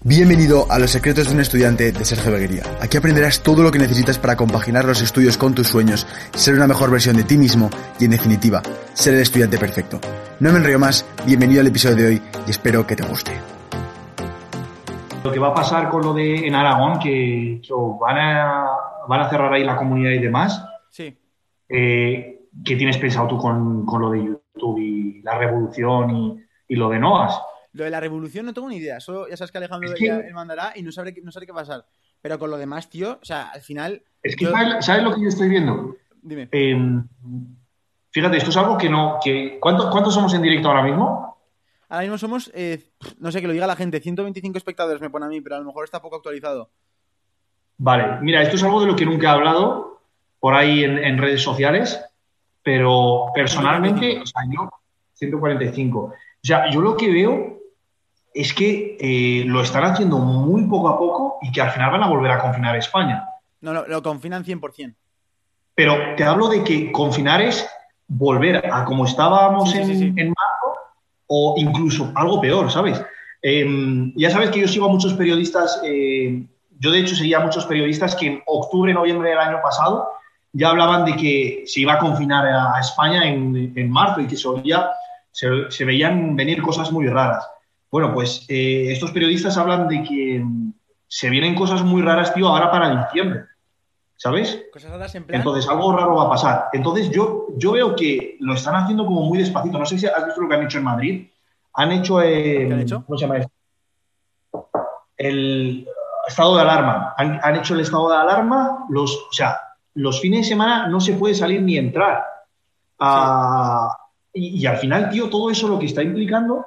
Bienvenido a Los secretos de un estudiante de Sergio Beguería. Aquí aprenderás todo lo que necesitas para compaginar los estudios con tus sueños, ser una mejor versión de ti mismo y, en definitiva, ser el estudiante perfecto. No me enrollo más, bienvenido al episodio de hoy y espero que te guste. Lo que va a pasar con lo de en Aragón, que, que van, a, van a cerrar ahí la comunidad y demás. Sí. Eh, ¿Qué tienes pensado tú con, con, lo de YouTube y la revolución y, y lo de Noas? Lo de la revolución no tengo ni idea. Solo ya sabes que Alejandro Es que- ya él mandará y no sabré, no sabré qué pasar. Pero con lo demás, tío, o sea, al final. Es que, yo- ¿sabes, lo que yo estoy viendo? Dime. Eh, fíjate, esto es algo que no... Que, ¿cuánto- ¿Cuántos somos en directo ahora mismo? Ahora mismo somos, eh, no sé, que lo diga la gente, 125 espectadores me pone a mí, pero a lo mejor está poco actualizado. Vale, mira, esto es algo de lo que nunca he hablado por ahí en, en redes sociales, pero personalmente, o sea, yo, 145. O sea, yo lo que veo es que eh, lo están haciendo muy poco a poco y que al final van a volver a confinar España. No, no, lo confinan 100%. Pero te hablo de que confinar es volver a como estábamos Sí, en, sí, sí. en marzo o incluso algo peor, ¿sabes? Eh, ya sabes que yo sigo a muchos periodistas, eh, yo de hecho seguía a muchos periodistas que en octubre, noviembre del año pasado ya hablaban de que se iba a confinar a, a España en, en marzo y que se, oía- se, se veían venir cosas muy raras. Bueno, pues eh, estos periodistas hablan de que se vienen cosas muy raras, tío, ahora para diciembre, ¿sabes? Cosas raras en plan. Entonces, algo raro va a pasar. Entonces, yo, yo veo que lo están haciendo como muy despacito. No sé si has visto lo que han hecho en Madrid. Han hecho. eh, ¿Qué han hecho? ¿Cómo se llama esto? El estado de alarma. Han, han hecho el estado de alarma. Los, o sea, los fines de semana no se puede salir ni entrar. Ah, y, y al final, tío, todo eso lo que está implicando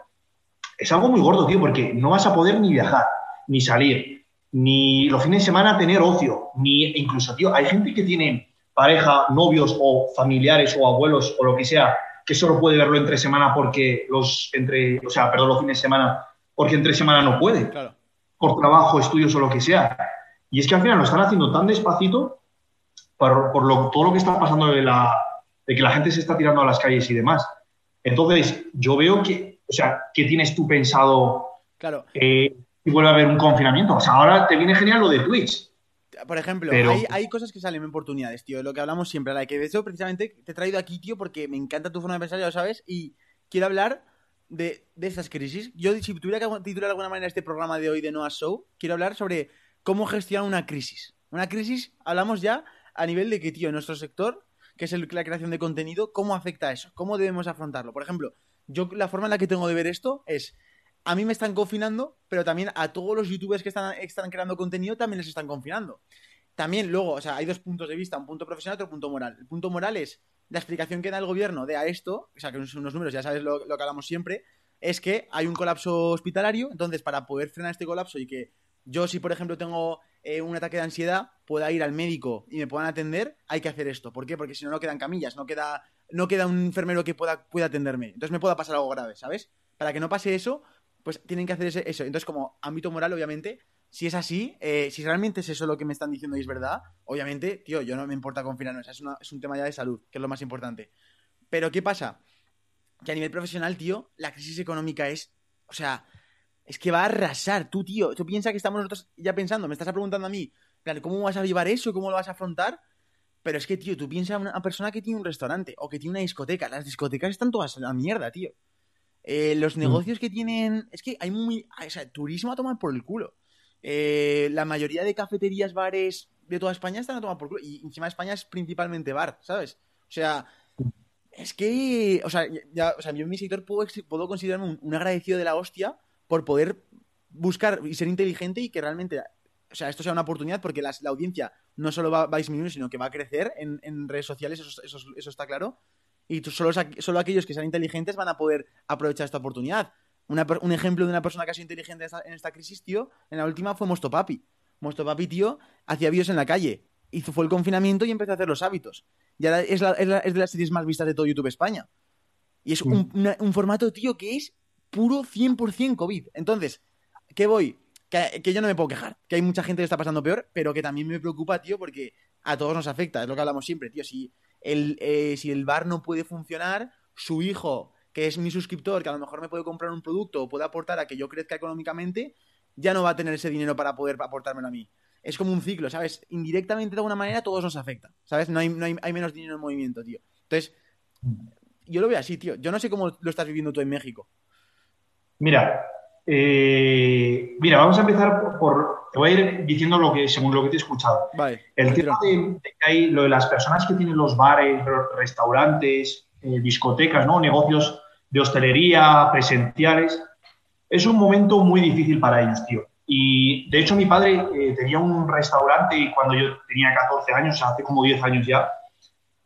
es algo muy gordo, tío, porque no vas a poder ni viajar, ni salir, ni los fines de semana tener ocio, ni incluso, tío, hay gente que tiene pareja, novios o familiares o abuelos o lo que sea, que solo puede verlo entre semana porque los entre, o sea, perdón, los fines de semana, porque entre semana no puede, Claro. por trabajo, estudios o lo que sea. Y es que al final lo están haciendo tan despacito por, por lo- todo lo que está pasando de, la, de que la gente se está tirando a las calles y demás. Entonces, yo veo que, o sea, ¿qué tienes tú pensado Claro. eh, si vuelve a haber un confinamiento? O sea, ahora te viene genial lo de Twitch. Por ejemplo, Pero- hay, hay cosas que salen oportunidades, tío. Lo que hablamos siempre, la que de hecho precisamente te he traído aquí, tío, porque me encanta tu forma de pensar, ya lo sabes, y quiero hablar de, de estas crisis. Yo, si tuviera que titular de alguna manera este programa de hoy de Noah Show, quiero hablar sobre cómo gestionar una crisis. Una crisis, hablamos ya a nivel de que, tío, en nuestro sector, que es el- la creación de contenido, ¿cómo afecta eso? ¿Cómo debemos afrontarlo? Por ejemplo, yo la forma en la que tengo de ver esto es, a mí me están confinando, pero también a todos los youtubers que están, están creando contenido también les están confinando. También luego, o sea, hay dos puntos de vista, un punto profesional y otro punto moral. El punto moral es la explicación que da el gobierno de a esto, o sea, que son unos números, ya sabes lo, lo que hablamos siempre, es que hay un colapso hospitalario, entonces para poder frenar este colapso y que yo si por ejemplo tengo eh, un ataque de ansiedad, pueda ir al médico y me puedan atender, hay que hacer esto. ¿Por qué? Porque si no, no quedan camillas, no queda, no queda un enfermero que pueda, pueda atenderme. Entonces me pueda pasar algo grave, ¿sabes? Para que no pase eso, pues tienen que hacer eso. Entonces como ámbito moral, obviamente, si es así, eh, si realmente es eso lo que me están diciendo y es verdad, obviamente, tío, yo no me importa confinarnos, es, una- es un tema ya de salud, que es lo más importante. Pero ¿qué pasa? Que a nivel profesional, tío, la crisis económica es, o sea, es que va a arrasar, tú, tío. Tú piensas que estamos nosotros ya pensando, me estás preguntando a mí, ¿cómo vas a llevar eso? ¿Cómo lo vas a afrontar? Pero es que, tío, tú piensas en una persona que tiene un restaurante o que tiene una discoteca. Las discotecas están todas a la mierda, tío. Eh, los negocios que tienen. Es que hay muy. O sea, turismo a tomar por el culo. Eh, la mayoría de cafeterías, bares de toda España están a tomar por culo. Y encima España es principalmente bar, ¿sabes? O sea, es que. O sea, ya, o sea yo en mi sector puedo, puedo considerarme un, un agradecido de la hostia por poder buscar y ser inteligente y que realmente. O sea, esto sea una oportunidad porque las- la audiencia no solo va, va a disminuir, sino que va a crecer en, en redes sociales, eso, eso, eso está claro. Y solo, solo aquellos que sean inteligentes van a poder aprovechar esta oportunidad. un ejemplo de una persona que ha sido inteligente en esta, crisis, tío, en la última fue Mosto Papi. Mosto Papi, tío, hacía vídeos en la calle. Hizo, fue el confinamiento y empezó a hacer los hábitos. Y ahora es, es, de las series más vistas de todo YouTube España. Y es un, mm. formato, tío, que es puro 100% COVID. Entonces, ¿qué voy? Que, yo no me puedo quejar. Que hay mucha gente que está pasando peor, pero que también me preocupa, tío, porque a todos nos afecta. Es lo que hablamos siempre, tío. Si el, eh, si el bar no puede funcionar, su hijo que es mi suscriptor, que a lo mejor me puede comprar un producto o puede aportar a que yo crezca económicamente, ya no va a tener ese dinero para poder aportármelo a mí. Es como un ciclo, ¿sabes? Indirectamente, de alguna manera, todos nos afecta, ¿sabes? No hay, no hay, menos dinero en movimiento, tío. Entonces, yo lo veo así, tío. Yo no sé cómo lo estás viviendo tú en México. Mira, eh, mira, vamos a empezar por, Te voy a ir diciendo lo que, según lo que te he escuchado. Vale. El tema de, que hay, lo de las personas que tienen los bares, restaurantes, eh, discotecas, ¿no? Negocios de hostelería, presenciales. Es un momento muy difícil para ellos, tío. Y de hecho mi padre eh, tenía un restaurante cuando yo tenía 14 años, hace como 10 años ya.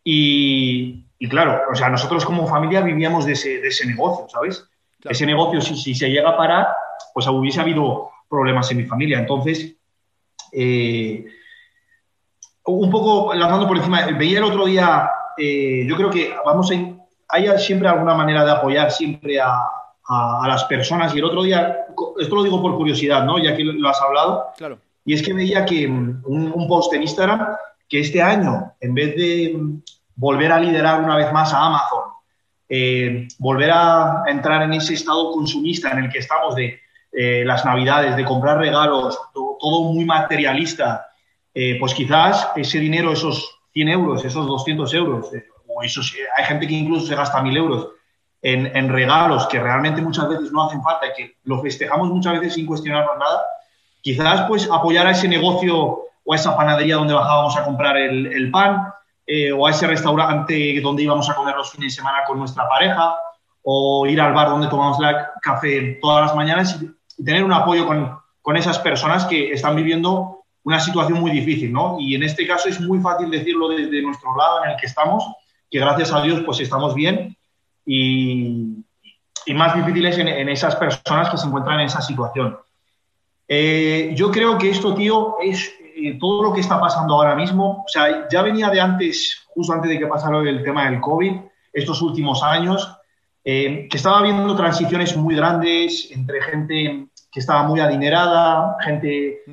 Y, claro, o sea, nosotros como familia vivíamos de ese, de ese negocio, ¿sabes? Ese negocio, si, si, se llega a parar, pues hubiese habido problemas en mi familia. Entonces, eh, un poco lanzando por encima, veía el otro día, eh, yo creo que vamos a, hay siempre alguna manera de apoyar siempre a, las personas. Y el otro día, esto lo digo por curiosidad, ¿no? Ya que lo has hablado. Claro. Y es que veía que un, post en Instagram que este año, en vez de volver a liderar una vez más a Amazon, eh, volver a entrar en ese estado consumista en el que estamos de eh, las navidades, de comprar regalos, todo, muy materialista, eh, pues quizás ese dinero, esos 100 euros, esos 200 euros, hay gente que incluso se gasta mil euros en, regalos que realmente muchas veces no hacen falta y que lo festejamos muchas veces sin cuestionarnos nada, quizás pues apoyar a ese negocio o a esa panadería donde bajábamos a comprar el, pan eh, o a ese restaurante donde íbamos a comer los fines de semana con nuestra pareja o ir al bar donde tomamos la café todas las mañanas y, tener un apoyo con, con esas personas que están viviendo una situación muy difícil, ¿no? Y en este caso es muy fácil decirlo desde nuestro lado en el que estamos, que gracias a Dios pues estamos bien y, más difíciles en, esas personas que se encuentran en esa situación. Eh, yo creo que esto, tío, es eh, todo lo que está pasando ahora mismo. O sea, ya venía de antes, justo antes de que pasara el tema del COVID, estos últimos años, eh, que estaba habiendo transiciones muy grandes entre gente que estaba muy adinerada, gente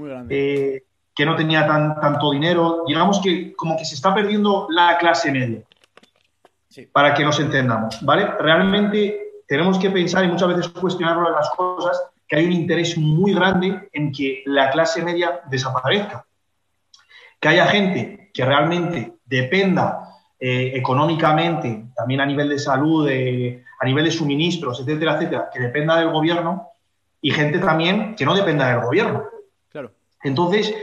que no tenía tan, tanto dinero. Digamos que como que se está perdiendo la clase media para que nos entendamos, ¿vale? Realmente tenemos que pensar y muchas veces cuestionar las cosas que hay un interés muy grande en que la clase media desaparezca. Que haya gente que realmente dependa eh, económicamente, también a nivel de salud, a nivel de suministros, etcétera, etcétera, que dependa del gobierno y gente también que no dependa del gobierno. Claro. Entonces,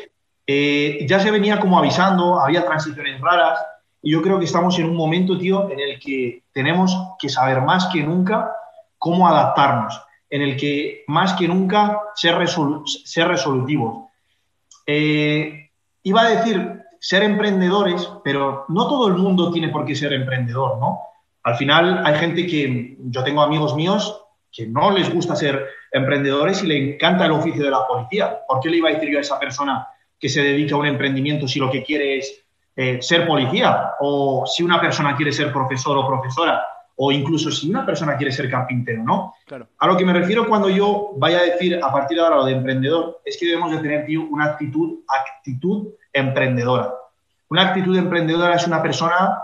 eh, ya se venía como avisando, había transiciones raras, y yo creo que estamos en un momento, tío, en el que tenemos que saber más que nunca cómo adaptarnos, en el que más que nunca ser, ser resolutivos. Eh, iba a decir ser emprendedores, pero no todo el mundo tiene por qué ser emprendedor, ¿no? Al final hay gente que, yo tengo amigos míos que no les gusta ser emprendedores y le encanta el oficio de la policía. ¿Por qué le iba a decir yo a esa persona que se dedica a un emprendimiento si lo que quiere es eh, ser policía, o si una persona quiere ser profesor o profesora, o incluso si una persona quiere ser carpintero, ¿no? A lo que me refiero cuando yo vaya a decir a partir de ahora lo de emprendedor, es que debemos de tener, tío, una actitud, actitud emprendedora. Una actitud emprendedora es una persona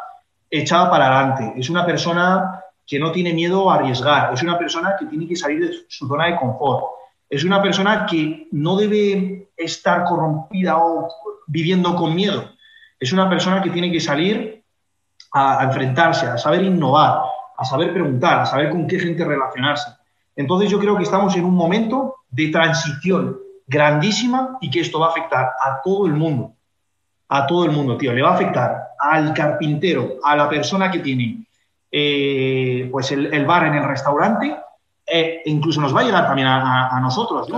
echada para adelante, es una persona que no tiene miedo a arriesgar, es una persona que tiene que salir de su zona de confort, es una persona que no debe estar corrompida o viviendo con miedo, es una persona que tiene que salir a, enfrentarse, a saber innovar, a saber preguntar, a saber con qué gente relacionarse. Entonces yo creo que estamos en un momento de transición grandísima y que esto va a afectar a todo el mundo. A todo el mundo, tío. Le va a afectar al carpintero, a la persona que tiene eh, pues el, bar en el restaurante, e incluso nos va a llegar también a, nosotros,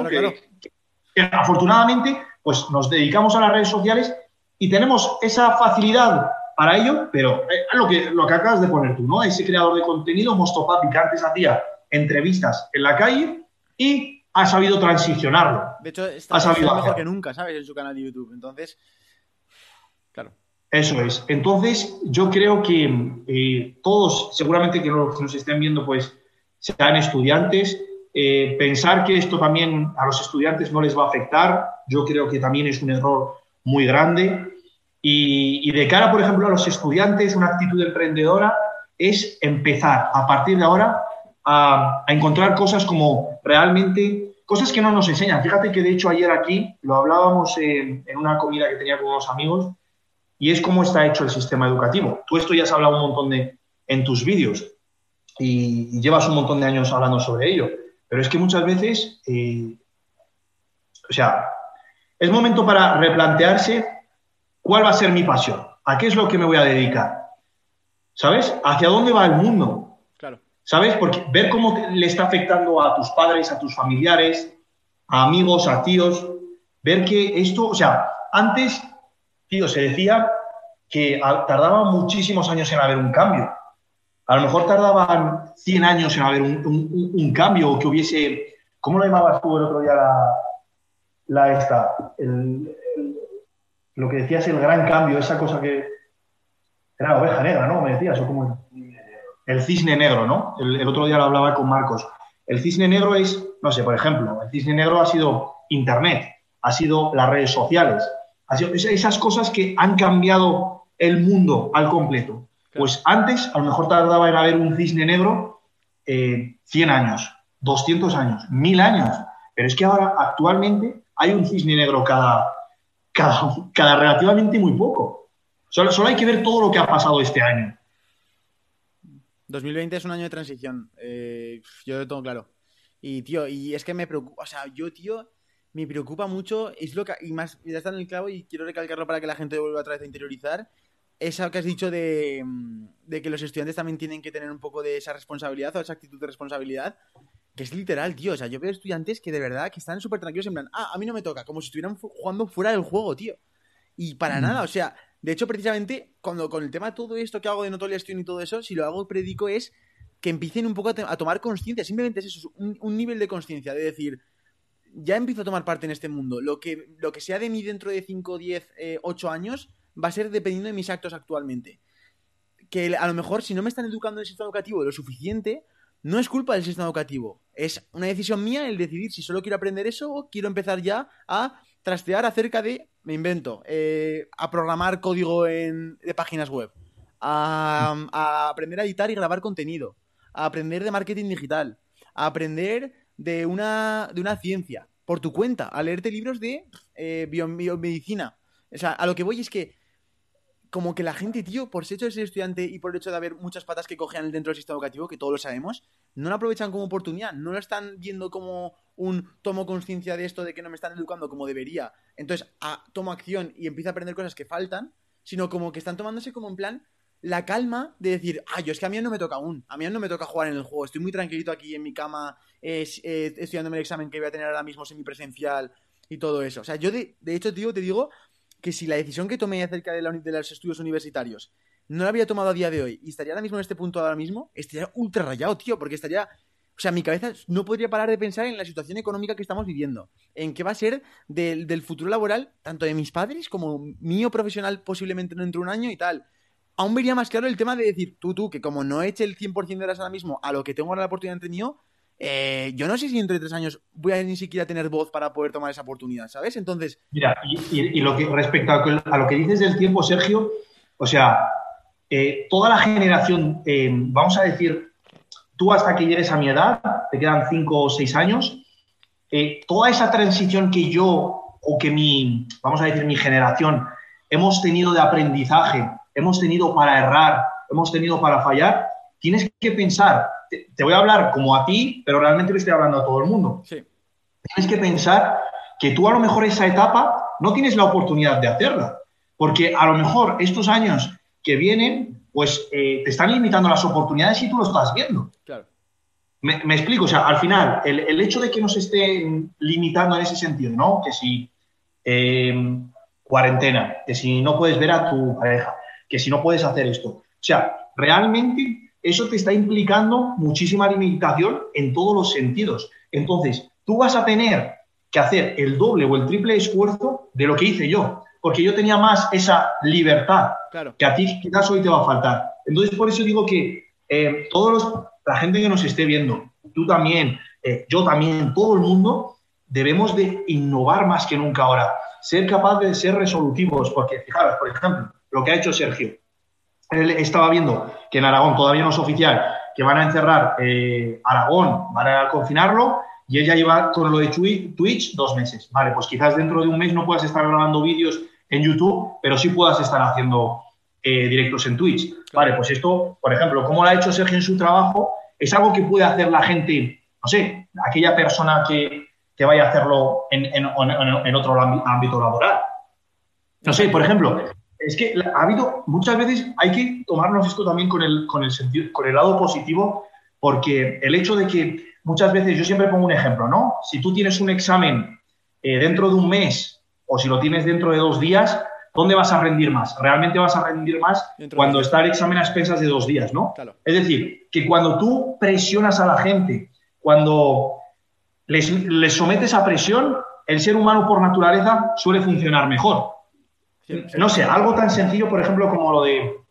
afortunadamente, pues nos dedicamos a las redes sociales y tenemos esa facilidad para ello, pero eh, lo que, lo que acabas de poner tú, ¿no? Ese creador de contenido, Mostopapi, que antes hacía entrevistas en la calle, y ha sabido transicionarlo. De hecho, está, mejor que nunca, ¿sabes? En su canal de YouTube. Entonces, claro. Eso es. Entonces, yo creo que eh, todos, seguramente que los que nos estén viendo, pues sean estudiantes. Eh, pensar que esto también a los estudiantes no les va a afectar, yo creo que también es un error muy grande. Y, de cara, por ejemplo, a los estudiantes, una actitud emprendedora es empezar a partir de ahora a, encontrar cosas como realmente, cosas que no nos enseñan. Fíjate que de hecho ayer aquí lo hablábamos en, una comida que tenía con unos amigos y es cómo está hecho el sistema educativo. Tú esto ya has hablado un montón de en tus vídeos y, llevas un montón de años hablando sobre ello, pero es que muchas veces, eh, o sea, es momento para replantearse cuál va a ser mi pasión, a qué es lo que me voy a dedicar, ¿sabes? ¿Hacia dónde va el mundo? ¿Sabes? Porque ver cómo le está afectando a tus padres, a tus familiares, a amigos, a tíos, ver que esto, o sea, antes, tío, se decía que tardaba muchísimos años en haber un cambio. A lo mejor tardaban 100 años en haber un, cambio o que hubiese, ¿cómo lo llamabas tú el otro día la, esta? Lo que decías, el gran cambio, esa cosa que era oveja negra, ¿no? Me decías, o cómo el cisne negro, ¿no? El, otro día lo hablaba con Marcos. El cisne negro es, no sé, por ejemplo, el cisne negro ha sido Internet, ha sido las redes sociales, ha sido esas cosas que han cambiado el mundo al completo. Pues antes, a lo mejor tardaba en haber un cisne negro 100 eh, años, 200 años, 1000 años. Pero es que ahora, actualmente, hay un cisne negro cada, cada, cada relativamente muy poco. Solo, solo hay que ver todo lo que ha pasado este año. 2020 es un año de transición. Eh, yo lo tengo claro. Y, tío, y es que me preocupa, o sea, yo, tío, me preocupa mucho, es lo que, y más, ya está en el clavo y quiero recalcarlo para que la gente vuelva otra vez a interiorizar, eso que has dicho de, de, que los estudiantes también tienen que tener un poco de esa responsabilidad o esa actitud de responsabilidad, que es literal, tío, o sea, yo veo estudiantes que de verdad que están súper tranquilos en plan, ah, a mí no me toca, como si estuvieran jugando fuera del juego, tío. Y para mm. nada, o sea, de hecho, precisamente, cuando con el tema de todo esto que hago de notoriación y todo eso, si lo hago predico es que empiecen un poco a, tomar conciencia. Simplemente es eso, un, nivel de conciencia, de decir, ya empiezo a tomar parte en este mundo. Lo que, lo que sea de mí dentro de 5, 10, 8 años va a ser dependiendo de mis actos actualmente. Que a lo mejor, si no me están educando en el sistema educativo lo suficiente, no es culpa del sistema educativo. Es una decisión mía el decidir si solo quiero aprender eso o quiero empezar ya a trastear acerca de, me invento, eh, a programar código en, de páginas web, a, aprender a editar y grabar contenido, a aprender de marketing digital, a aprender de una, de una ciencia, por tu cuenta, a leerte libros de eh, biomedicina. O sea, a lo que voy es que como que la gente, tío, por el hecho de ser estudiante y por el hecho de haber muchas patas que cojean dentro del sistema educativo, que todos lo sabemos, no lo aprovechan como oportunidad, no lo están viendo como un tomo conciencia de esto, de que no me están educando como debería, entonces tomo acción y empiezo a aprender cosas que faltan, sino como que están tomándose como en plan la calma de decir, ah, yo es que a mí no me toca aún, a mí no me toca jugar en el juego, estoy muy tranquilito aquí en mi cama eh, estudiándome el examen que voy a tener ahora mismo semipresencial y todo eso. O sea, yo de hecho, tío, te digo que si la decisión que tomé acerca de, los estudios universitarios no la había tomado a día de hoy y estaría ahora mismo en este punto ahora mismo, estaría ultra rayado, tío, porque estaría... O sea, mi cabeza no podría parar de pensar en la situación económica que estamos viviendo, en qué va a ser del, futuro laboral, tanto de mis padres como mío profesional posiblemente dentro de un año y tal. Aún vería más claro el tema de decir, tú, tú, que como no eche el 100% de horas ahora mismo a lo que tengo ahora la oportunidad entre mío, eh, yo no sé si entre tres años voy a ni siquiera tener voz para poder tomar esa oportunidad, ¿sabes? Entonces. Mira, y, lo que respecto a, lo que dices del tiempo, Sergio, o sea, eh, toda la generación, eh, vamos a decir, tú hasta que llegues a mi edad, te quedan cinco o seis años, toda esa transición que yo o que mi, vamos a decir, mi generación hemos tenido de aprendizaje, hemos tenido para errar, hemos tenido para fallar, tienes que pensar te, voy a hablar como a ti, pero realmente le estoy hablando a todo el mundo. Tienes que pensar que tú a lo mejor esa etapa no tienes la oportunidad de hacerla, porque a lo mejor estos años que vienen, pues eh, te están limitando las oportunidades y tú lo estás viendo. Claro. Me, explico, o sea, al final, el, hecho de que nos estén limitando en ese sentido, ¿no? Que si eh, cuarentena, que si no puedes ver a tu pareja, que si no puedes hacer esto. O sea, realmente eso te está implicando muchísima limitación en todos los sentidos. Entonces, tú vas a tener que hacer el doble o el triple esfuerzo de lo que hice yo, porque yo tenía más esa libertad que a ti quizás hoy te va a faltar. Entonces, por eso digo que eh, todos la gente que nos esté viendo, tú también, eh, yo también, todo el mundo, debemos de innovar más que nunca ahora, ser capaz de ser resolutivos, porque fijaros, por ejemplo, lo que ha hecho Sergio, estaba viendo que en Aragón todavía no es oficial, que van a encerrar eh, Aragón, van a confinarlo, y ella lleva con lo de Twitch dos meses. Vale, pues quizás dentro de un mes no puedas estar grabando vídeos en YouTube, pero sí puedas estar haciendo eh, directos en Twitch. Vale, pues esto, por ejemplo, como lo ha hecho Sergio en su trabajo, es algo que puede hacer la gente, no sé, aquella persona que, que vaya a hacerlo en, en, en, otro ámbito laboral. No sé, por ejemplo, es que ha habido, muchas veces hay que tomarnos esto también con el, con el, sentido, con el lado positivo, porque el hecho de que muchas veces, yo siempre pongo un ejemplo, ¿no? Si tú tienes un examen eh, dentro de un mes o si lo tienes dentro de dos días, ¿dónde vas a rendir más? Realmente vas a rendir más cuando está el examen a expensas de dos días, ¿no? Es decir, que cuando tú presionas a la gente, cuando les, les sometes a presión, el ser humano por naturaleza suele funcionar mejor. No sé, algo tan sencillo, por ejemplo, como lo de,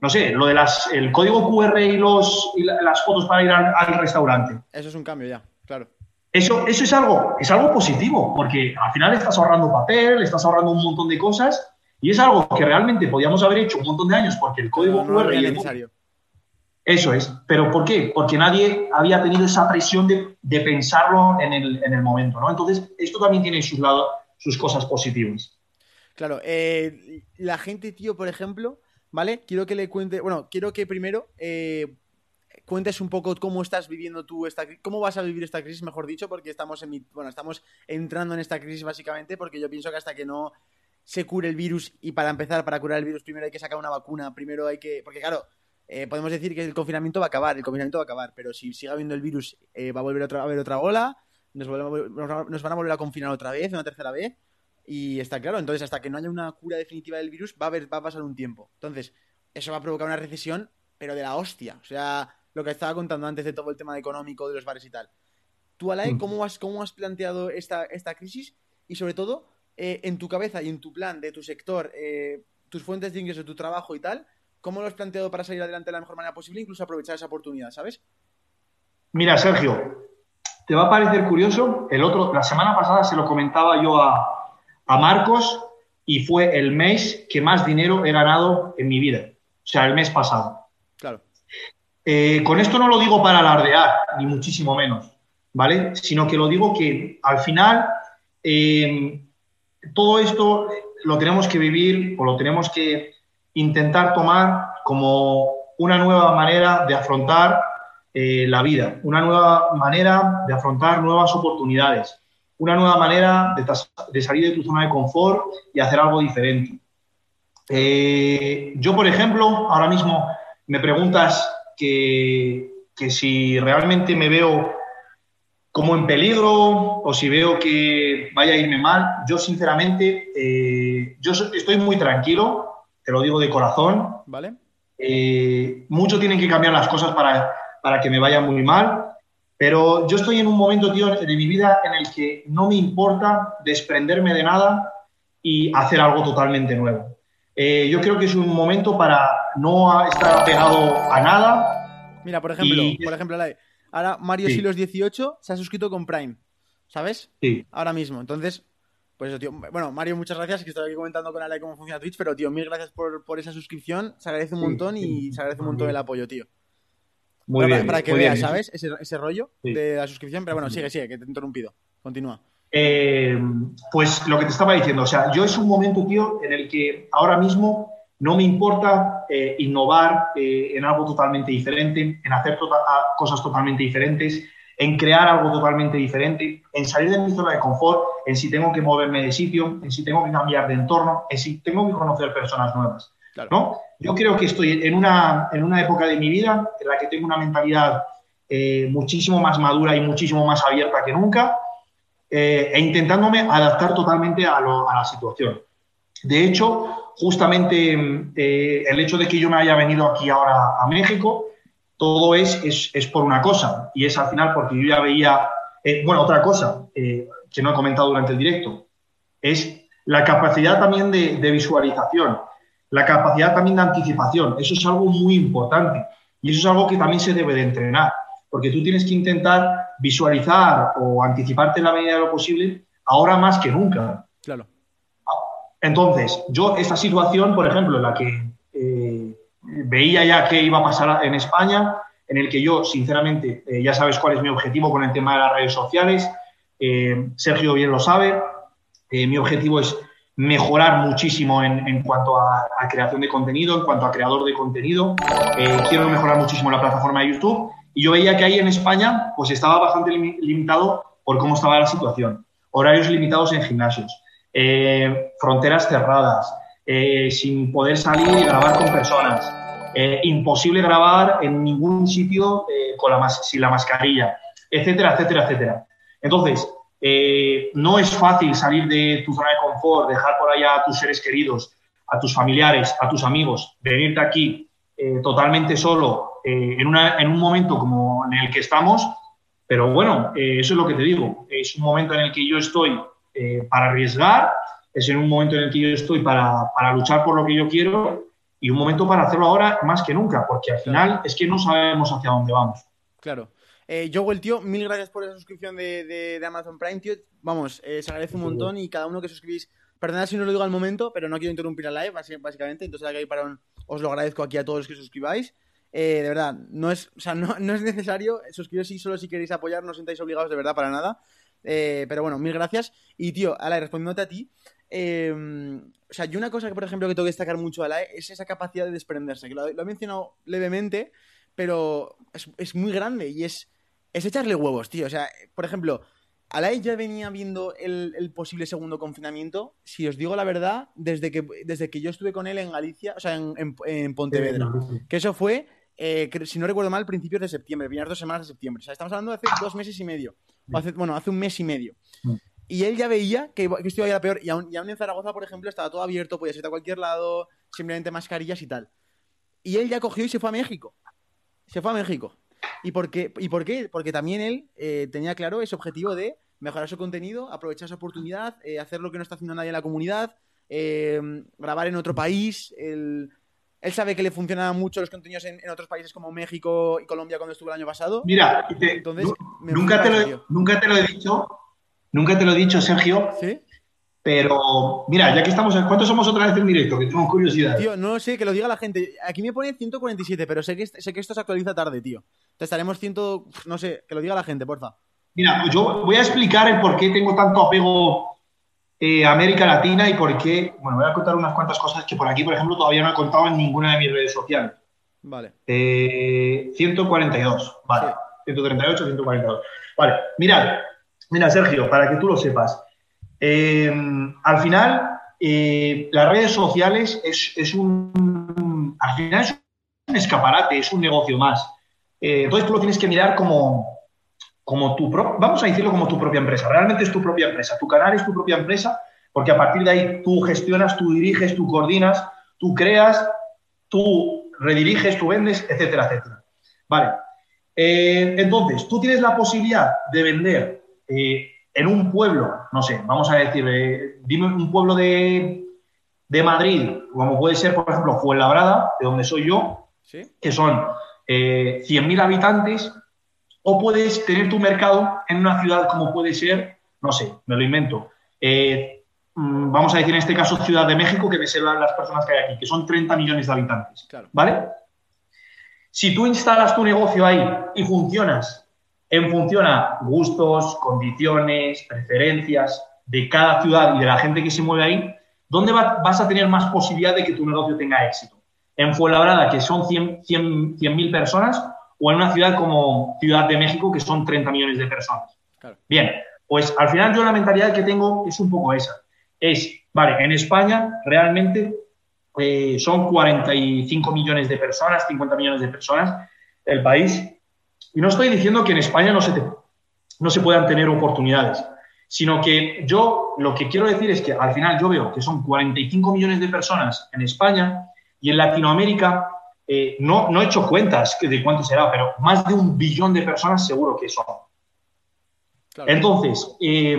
no sé, lo de las, el código QR y, los, y las fotos para ir al, restaurante. Eso es un cambio ya, claro. Eso, eso es, algo, es algo positivo, porque al final estás ahorrando papel, estás ahorrando un montón de cosas y es algo que realmente podíamos haber hecho un montón de años porque el código QR... es necesario. Eso es. ¿Pero por qué? Porque nadie había tenido esa presión de, de pensarlo en el, en el, momento, ¿no? Entonces, esto también tiene sus, lados, sus cosas positivas. Claro, eh, la gente, tío, por ejemplo, ¿vale? Quiero que le cuente, bueno, quiero que primero eh, cuentes un poco cómo estás viviendo tú esta cómo vas a vivir esta crisis, mejor dicho, porque estamos en mi, bueno, estamos entrando en esta crisis básicamente porque yo pienso que hasta que no se cure el virus y para empezar, para curar el virus primero hay que sacar una vacuna, primero hay que, porque claro, eh, podemos decir que el confinamiento va a acabar, el confinamiento va a acabar, pero si sigue habiendo el virus va a volver otra, a haber otra ola, nos, nos van a volver a confinar otra vez, una tercera vez y está claro, entonces hasta que no haya una cura definitiva del virus va a, haber, va a pasar un tiempo. Entonces, eso va a provocar una recesión, pero de la hostia. O sea, lo que estaba contando antes de todo el tema económico, de los bares y tal. Tú, Alain, mm. ¿cómo has, cómo has planteado esta, esta crisis? Y sobre todo, eh, en tu cabeza y en tu plan de tu sector, eh, tus fuentes de ingreso, tu trabajo y tal, ¿cómo lo has planteado para salir adelante de la mejor manera posible, incluso aprovechar esa oportunidad, ¿sabes? Mira, Sergio, te va a parecer curioso. El otro, la semana pasada se lo comentaba yo a, a Marcos y fue el mes que más dinero he ganado en mi vida. O sea, el mes pasado. Claro. Eh, con esto no lo digo para alardear, ni muchísimo menos, ¿vale? Sino que lo digo que al final eh, todo esto lo tenemos que vivir o lo tenemos que intentar tomar como una nueva manera de afrontar eh, la vida, una nueva manera de afrontar nuevas oportunidades una nueva manera de, salir de tu zona de confort y hacer algo diferente. Eh, yo, por ejemplo, ahora mismo me preguntas que, si realmente me veo como en peligro o si veo que vaya a irme mal. Yo, sinceramente, eh, yo estoy muy tranquilo, te lo digo de corazón. ¿Vale? Eh, mucho tienen que cambiar las cosas para, para que me vaya muy mal. Pero yo estoy en un momento, tío, de mi vida en el que no me importa desprenderme de nada y hacer algo totalmente nuevo. Eh, yo creo que es un momento para no estar pegado a nada. Mira, por ejemplo, por ejemplo, ahora Mario Silos 18 se ha suscrito con Prime, ¿sabes? Sí. Ahora mismo. Entonces, pues eso, tío. Bueno, Mario, muchas gracias, que estoy aquí comentando con Ale cómo funciona Twitch, pero tío, mil gracias por, por esa suscripción. Se agradece un montón y se agradece un montón el apoyo, tío. Muy bien. Para, que veas, ¿sabes? Ese, rollo de la suscripción. Pero bueno, sigue, sigue, que te he interrumpido. Continúa. Eh, pues lo que te estaba diciendo, o sea, yo es un momento, tío, en el que ahora mismo no me importa eh, innovar eh, en algo totalmente diferente, en hacer tota-, cosas totalmente diferentes, en crear algo totalmente diferente, en salir de mi zona de confort, en si tengo que moverme de sitio, en si tengo que cambiar de entorno, en si tengo que conocer personas nuevas. ¿No? Yo creo que estoy en una, en una época de mi vida en la que tengo una mentalidad eh, muchísimo más madura y muchísimo más abierta que nunca eh, e intentándome adaptar totalmente a, la situación. De hecho, justamente eh, el hecho de que yo me haya venido aquí ahora a México todo es, es, por una cosa, y es al final porque yo ya veía, bueno, otra cosa que no he comentado durante el directo, es la capacidad también de, visualización, la capacidad también de anticipación, eso es algo muy importante, y eso es algo que también se debe de entrenar, porque tú tienes que intentar visualizar o anticiparte en la medida de lo posible ahora más que nunca. Claro. Entonces, yo esta situación, por ejemplo, en la que eh, veía ya que iba a pasar en España, en el que yo, sinceramente, eh, ya sabes cuál es mi objetivo con el tema de las redes sociales, eh, Sergio bien lo sabe, mi objetivo es mejorar muchísimo en, cuanto a, creación de contenido, en cuanto a creador de contenido, quiero mejorar muchísimo la plataforma de YouTube y yo veía que ahí en España pues estaba bastante limitado por cómo estaba la situación. Horarios limitados en gimnasios, fronteras cerradas, eh, sin poder salir y grabar con personas. Eh, imposible grabar en ningún sitio eh, con la sin la mascarilla, etcétera, etcétera, etcétera. Entonces, no es fácil salir de tu zona de confort, dejar por allá a tus seres queridos, a tus familiares, a tus amigos, venirte aquí totalmente solo en, una, en un momento como en el que estamos, pero bueno, eso es lo que te digo, es un momento en el que yo estoy para arriesgar, es en un momento en el que yo estoy para, para, luchar por lo que yo quiero y un momento para hacerlo ahora más que nunca, porque al final es que no sabemos hacia dónde vamos. Claro. Eh, el tío, mil gracias por esa suscripción de, de, Amazon Prime, tío. Vamos, eh, se agradece un montón y cada uno que suscribís, perdonad si no lo digo al momento, pero no quiero interrumpir la live, básicamente, entonces aquí para os lo agradezco aquí a todos los que suscribáis. Eh, de verdad, no es, o sea, no, no es necesario, suscribiros si solo si queréis apoyar, no os sentáis obligados de verdad para nada. Eh, pero bueno, mil gracias. Y tío, Ala, respondiéndote a ti, Em, o sea, y una cosa que, por ejemplo, que tengo que destacar mucho a la e es esa capacidad de desprenderse, que lo, he mencionado levemente, pero es, muy grande y es, es echarle huevos, tío. O sea, por ejemplo, Alain ya venía viendo el, posible segundo confinamiento, si os digo la verdad, desde que, desde que yo estuve con él en Galicia, o sea, en, Pontevedra. Que eso fue, eh, si no recuerdo mal, principios de septiembre, primeras dos semanas de septiembre. O sea, estamos hablando de hace dos meses y medio. bueno, hace un mes y medio. Y él ya veía que, que esto iba a peor. Y aún, y aún, en Zaragoza, por ejemplo, estaba todo abierto, podías ir a cualquier lado, simplemente mascarillas y tal. Y él ya cogió y se fue a México. Se fue a México. ¿Y por qué? ¿Y por qué? Porque también él eh, tenía claro ese objetivo de mejorar su contenido, aprovechar esa oportunidad, eh, hacer lo que no está haciendo nadie en la comunidad, eh, grabar en otro país. Él, sabe que le funcionaban mucho los contenidos en, otros países como México y Colombia cuando estuvo el año pasado. Mira, Entonces, nunca, te lo, nunca te lo he dicho, Nunca te lo he dicho, Sergio. Sí. Pero, mira, ya que estamos. ¿Cuántos somos otra vez en directo? Que tengo curiosidad. Tío, no sé, que lo diga la gente. Aquí me pone 147, pero sé que, sé que esto se actualiza tarde, tío. Te estaremos 100. No sé, que lo diga la gente, porfa. Mira, pues yo voy a explicar el por qué tengo tanto apego eh, a América Latina y por qué. Bueno, voy a contar unas cuantas cosas que por aquí, por ejemplo, todavía no he contado en ninguna de mis redes sociales. Vale. 142, eh, vale. 138, 142. Vale, mirad. Mira, Sergio, para que tú lo sepas, eh, al final eh, las redes sociales es, un, al final es un escaparate, es un negocio más. Eh, entonces tú lo tienes que mirar como, como tu vamos a decirlo como tu propia empresa. Realmente es tu propia empresa. Tu canal es tu propia empresa porque a partir de ahí tú gestionas, tú diriges, tú coordinas, tú creas, tú rediriges, tú vendes, etcétera, etcétera. Vale. entonces, tú tienes la posibilidad de vender eh, en un pueblo, no sé, vamos a decir, eh, dime un pueblo de, de, Madrid, como puede ser, por ejemplo, Fuenlabrada, de donde soy yo, que son eh, 100.000 habitantes, o puedes tener tu mercado en una ciudad como puede ser, no sé, me lo invento, eh, mm, vamos a decir en este caso Ciudad de México, que me sé las personas que hay aquí, que son 30 millones de habitantes, ¿vale? Si tú instalas tu negocio ahí y funcionas en función a gustos, condiciones, preferencias de cada ciudad y de la gente que se mueve ahí, ¿dónde vas a tener más posibilidad de que tu negocio tenga éxito? ¿En Fuenlabrada, que son 100.000 personas, o en una ciudad como Ciudad de México, que son 30 millones de personas? Bien, pues al final yo la mentalidad que tengo es un poco esa. Es, vale, en España realmente eh, son 45 millones de personas, 50 millones de personas el país, y no estoy diciendo que en España no se, no se puedan tener oportunidades, sino que yo lo que quiero decir es que al final yo veo que son 45 millones de personas en España y en Latinoamérica eh, no, no he hecho cuentas de cuánto será, pero más de un billón de personas seguro que son. Entonces, eh,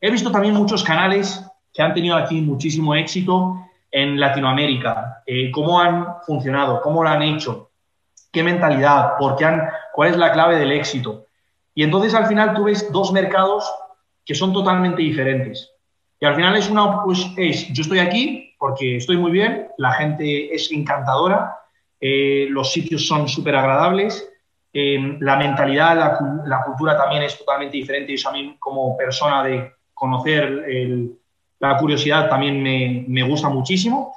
he visto también muchos canales que han tenido aquí muchísimo éxito en Latinoamérica, eh, cómo han funcionado, cómo lo han hecho, qué mentalidad, por qué han, cuál es la clave del éxito. Y entonces al final tú ves dos mercados que son totalmente diferentes. Y al final es una, pues es, yo estoy aquí porque estoy muy bien, la gente es encantadora, eh, los sitios son súper agradables, eh, la mentalidad, la, cultura también es totalmente diferente y eso a mí como persona de conocer la curiosidad también me, gusta muchísimo.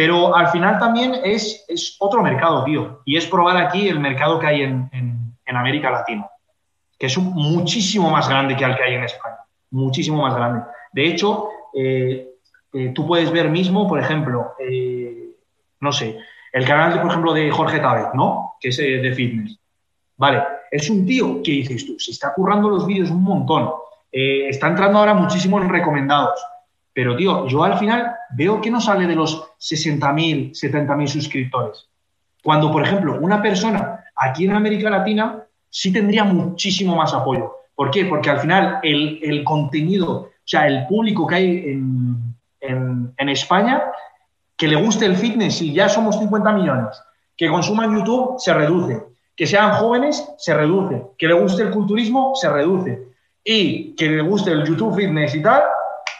Pero al final también es, otro mercado, tío. Y es probar aquí el mercado que hay en, en América Latina, que es muchísimo más grande que el que hay en España. Muchísimo más grande. De hecho, eh, eh, tú puedes ver mismo, por ejemplo, eh, no sé, el canal, por ejemplo, de Jorge Távez, ¿no? Que es de fitness. Vale, es un tío que dices tú, se está currando los vídeos un montón, está entrando ahora muchísimos recomendados, pero tío, yo al final veo que no sale de los 60.000, 70.000 suscriptores. Cuando, por ejemplo, una persona aquí en América Latina sí tendría muchísimo más apoyo. ¿Por qué? Porque al final el, el contenido o sea, el público que hay en, España que le guste el fitness y ya somos 50 millones, que consuman YouTube se reduce, que sean jóvenes se reduce, que le guste el culturismo se reduce y que le guste el YouTube fitness y tal,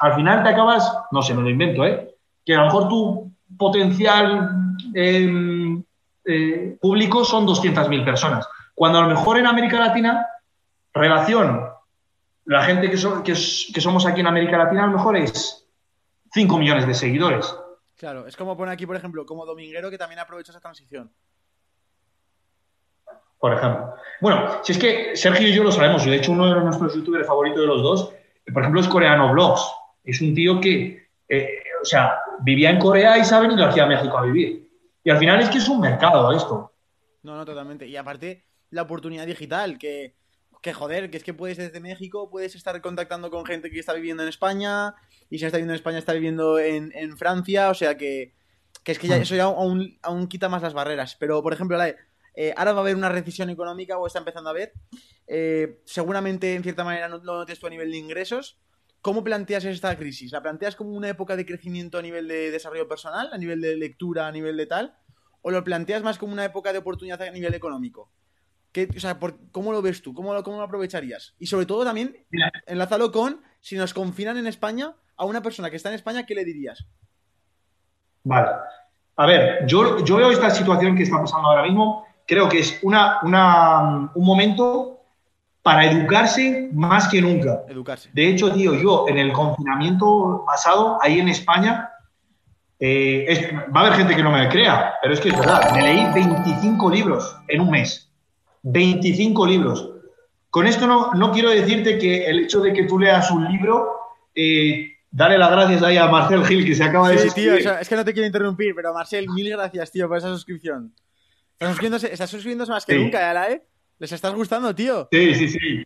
al final te acabas, no sé, me lo invento, ¿eh? que a lo mejor tu potencial em, eh, público son 200.000 personas, cuando a lo mejor en América Latina relación la gente que, somos aquí en América Latina a lo mejor es 5 millones de seguidores. Claro, es como poner aquí, por ejemplo, como Dominguero que también aprovecha esa transición. Por ejemplo. Bueno, si es que Sergio y yo lo sabemos, de hecho uno de nuestros youtubers favoritos de los dos, por ejemplo, es Coreano Vlogs. Es un tío que, eh, o sea, vivía en Corea y sabe y lo hacía a México a vivir. Y al final es que es un mercado esto. No, no, totalmente. Y aparte, la oportunidad digital, que que joder, que es que puedes desde México, puedes estar contactando con gente que está viviendo en España, y si está viviendo en España, está viviendo en, Francia, o sea que, es que ya, hmm. eso ya aún, aún, quita más las barreras. Pero, por ejemplo, eh, ahora va a haber una recesión económica, o está empezando a haber, eh, seguramente en cierta manera no lo notes tú a nivel de ingresos. ¿Cómo planteas esta crisis? ¿La planteas como una época de crecimiento a nivel de desarrollo personal, a nivel de lectura, a nivel de tal? ¿O lo planteas más como una época de oportunidad a nivel económico? o sea, ¿Cómo lo ves tú? ¿Cómo lo, ¿Cómo lo aprovecharías? Y sobre todo también, enlázalo con, si nos confinan en España, a una persona que está en España, ¿qué le dirías? Vale. A ver, yo, yo veo esta situación que está pasando ahora mismo, creo que es una, una, un momento para educarse más que nunca. Educarse. De hecho, tío, yo en el confinamiento pasado, ahí en España, eh, va a haber gente que no me crea, pero es que es verdad, me leí 25 libros en un mes. 25 libros. Con esto no, no quiero decirte que el hecho de que tú leas un libro, eh, dale las gracias ahí a Marcel Gil que se acaba de Sí, tío, es que no te quiero interrumpir, pero Marcel, mil gracias, tío, por esa suscripción. Estás suscribiéndose, estás suscribiéndose más que nunca, ¿eh, ¿eh? ¿Les estás gustando, tío? Sí, sí, sí.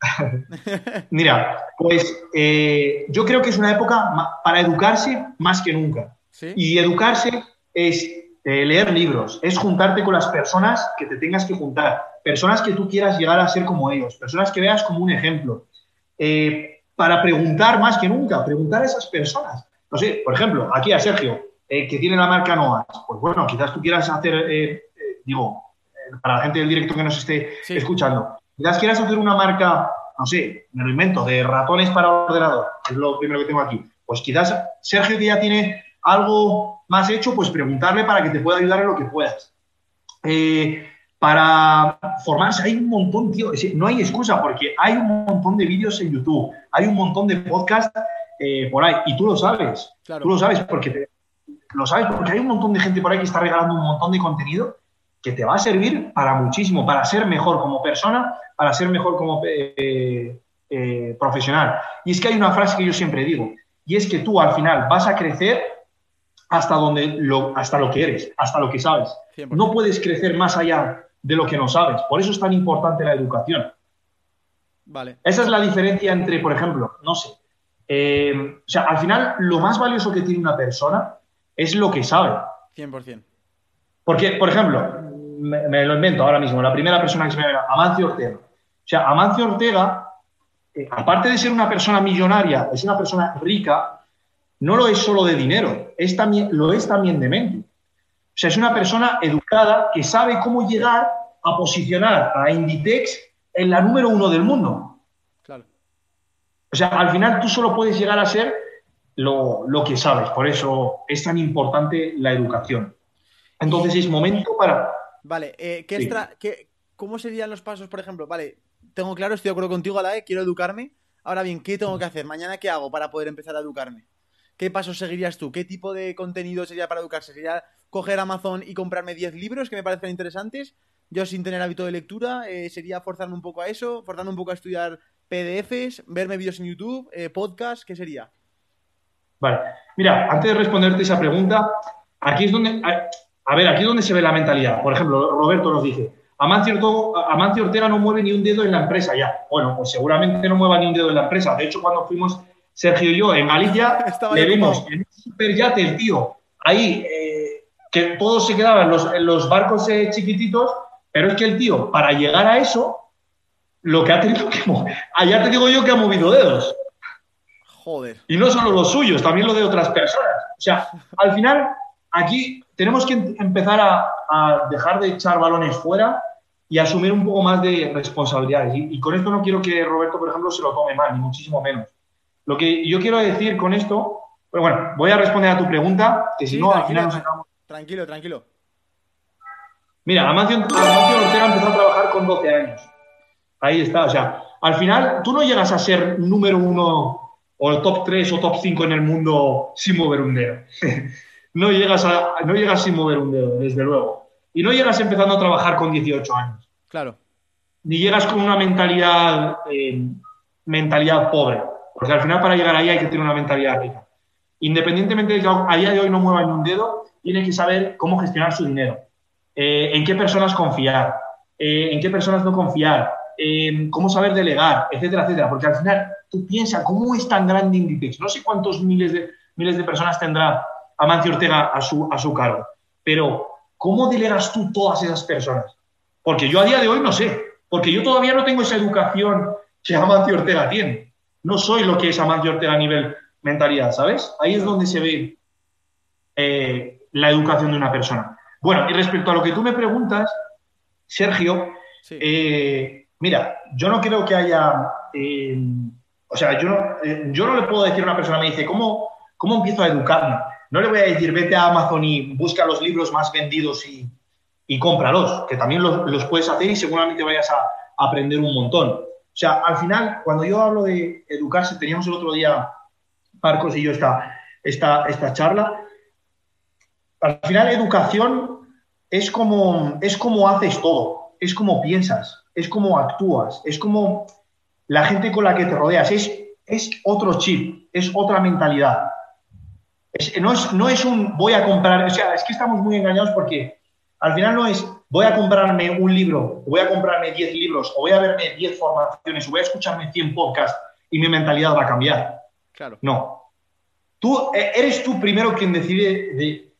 Mira, pues eh, yo creo que es una época para educarse más que nunca. Y educarse es eh, leer libros, es juntarte con las personas que te tengas que juntar, personas que tú quieras llegar a ser como ellos, personas que veas como un ejemplo, eh, para preguntar más que nunca, preguntar a esas personas. No sé, por ejemplo, aquí a Sergio, que tiene la marca Noas, pues bueno, quizás tú quieras hacer, digo, para la gente del directo que nos esté escuchando, quizás quieras hacer una marca, no sé, me lo invento, de ratones para ordenador, es lo primero que tengo aquí. Pues quizás Sergio que ya tiene algo más hecho, pues preguntarle para que te pueda ayudar en lo que puedas. Eh, para formarse hay un montón, tío, no hay excusa porque hay un montón de vídeos en YouTube, hay un montón de podcasts eh, por ahí y tú lo sabes, tú lo sabes porque lo sabes porque hay un montón de gente por ahí que está regalando un montón de contenido que te va a servir para muchísimo, para ser mejor como persona, para ser mejor como eh, profesional. Y es que hay una frase que yo siempre digo, y es que tú al final vas a crecer hasta, donde lo, hasta lo que eres, hasta lo que sabes. No puedes crecer más allá de lo que no sabes. Por eso es tan importante la educación. Vale. Esa es la diferencia entre, por ejemplo, no sé. Eh, o sea, al final, lo más valioso que tiene una persona es lo que sabe. 100%. Porque, por ejemplo, me, lo invento ahora mismo, la primera persona que se me viene, Amancio Ortega. O sea, Amancio Ortega, eh, aparte de ser una persona millonaria, es una persona rica, no lo es solo de dinero, es también, lo es también de mente. O sea, es una persona educada que sabe cómo llegar a posicionar a Inditex en la número uno del mundo. Claro. O sea, al final tú solo puedes llegar a ser lo, que sabes. Por eso es tan importante la educación. Entonces es momento para... Vale, eh, ¿qué extra, ¿cómo serían los pasos, por ejemplo? Vale, tengo claro, estoy de acuerdo contigo, Alae, quiero educarme. Ahora bien, ¿qué tengo que hacer? ¿Mañana qué hago para poder empezar a educarme? ¿Qué pasos seguirías tú? ¿Qué tipo de contenido sería para educarse? ¿Sería coger Amazon y comprarme 10 libros que me parecen interesantes? Yo sin tener hábito de lectura, eh, sería forzarme un poco a eso, forzarme un poco a estudiar PDFs, verme vídeos en YouTube, eh, podcast, ¿qué sería? Vale, mira, antes de responderte esa pregunta, aquí es donde, a, ver, aquí es donde se ve la mentalidad. Por ejemplo, Roberto nos dice, Amancio, Amancio Ortega no mueve ni un dedo en la empresa ya. Bueno, pues seguramente no mueva ni un dedo en la empresa. De hecho, cuando fuimos Sergio y yo en Galicia, le vimos en un superyate el tío ahí, eh, que todos se quedaban en los, barcos eh, chiquititos, pero es que el tío, para llegar a eso, lo que ha tenido que mover, allá te digo yo que ha movido dedos. Joder. Y no solo los suyos, también lo de otras personas. O sea, al final, aquí tenemos que empezar a, dejar de echar balones fuera y asumir un poco más de responsabilidades. Y, y, con esto no quiero que Roberto, por ejemplo, se lo tome mal, ni muchísimo menos. Lo que yo quiero decir con esto, pero bueno, voy a responder a tu pregunta, que si no, al final nos acabamos... Tranquilo, tranquilo. Mira, Amancio, Ortega empezó a trabajar con 12 años. Ahí está, o sea, al final tú no llegas a ser número uno o el top 3 o top 5 en el mundo sin mover un dedo. no, llegas a, no llegas sin mover un dedo, desde luego. Y no llegas empezando a trabajar con 18 años. Claro. Ni llegas con una mentalidad, eh, mentalidad pobre. Porque al final para llegar ahí hay que tener una mentalidad rica. Independientemente de que a día de hoy no mueva ni un dedo, tiene que saber cómo gestionar su dinero, eh, en qué personas confiar, eh, en qué personas no confiar, cómo saber delegar, etcétera, etcétera. Porque al final tú piensas, ¿cómo es tan grande Inditex? No sé cuántos miles de, miles de personas tendrá Amancio Ortega a su, a su cargo, pero ¿cómo delegas tú todas esas personas? Porque yo a día de hoy no sé, porque yo todavía no tengo esa educación que Amancio Ortega tiene no soy lo que es Amancio Ortega a nivel mentalidad, ¿sabes? Ahí es donde se ve eh, la educación de una persona. Bueno, y respecto a lo que tú me preguntas, Sergio, eh, mira, yo no creo que haya, eh, o sea, yo no, yo no le puedo decir a una persona, me dice, ¿cómo, ¿cómo empiezo a educarme? No le voy a decir, vete a Amazon y busca los libros más vendidos y, y cómpralos, que también los, los, puedes hacer y seguramente vayas a aprender un montón. O sea, al final, cuando yo hablo de educarse, teníamos el otro día, Marcos y yo, esta, esta, esta charla. Al final, educación es como, es como haces todo, es como piensas, es como actúas, es como la gente con la que te rodeas, es, es otro chip, es otra mentalidad. No, es, no es un voy a comprar, o sea, es que estamos muy engañados porque al final no es voy a comprarme un libro, voy a comprarme 10 libros, o voy a verme 10 formaciones, o voy a escucharme 100 podcasts y mi mentalidad va a cambiar. Claro. No. Tú eh, eres tú primero quien decide,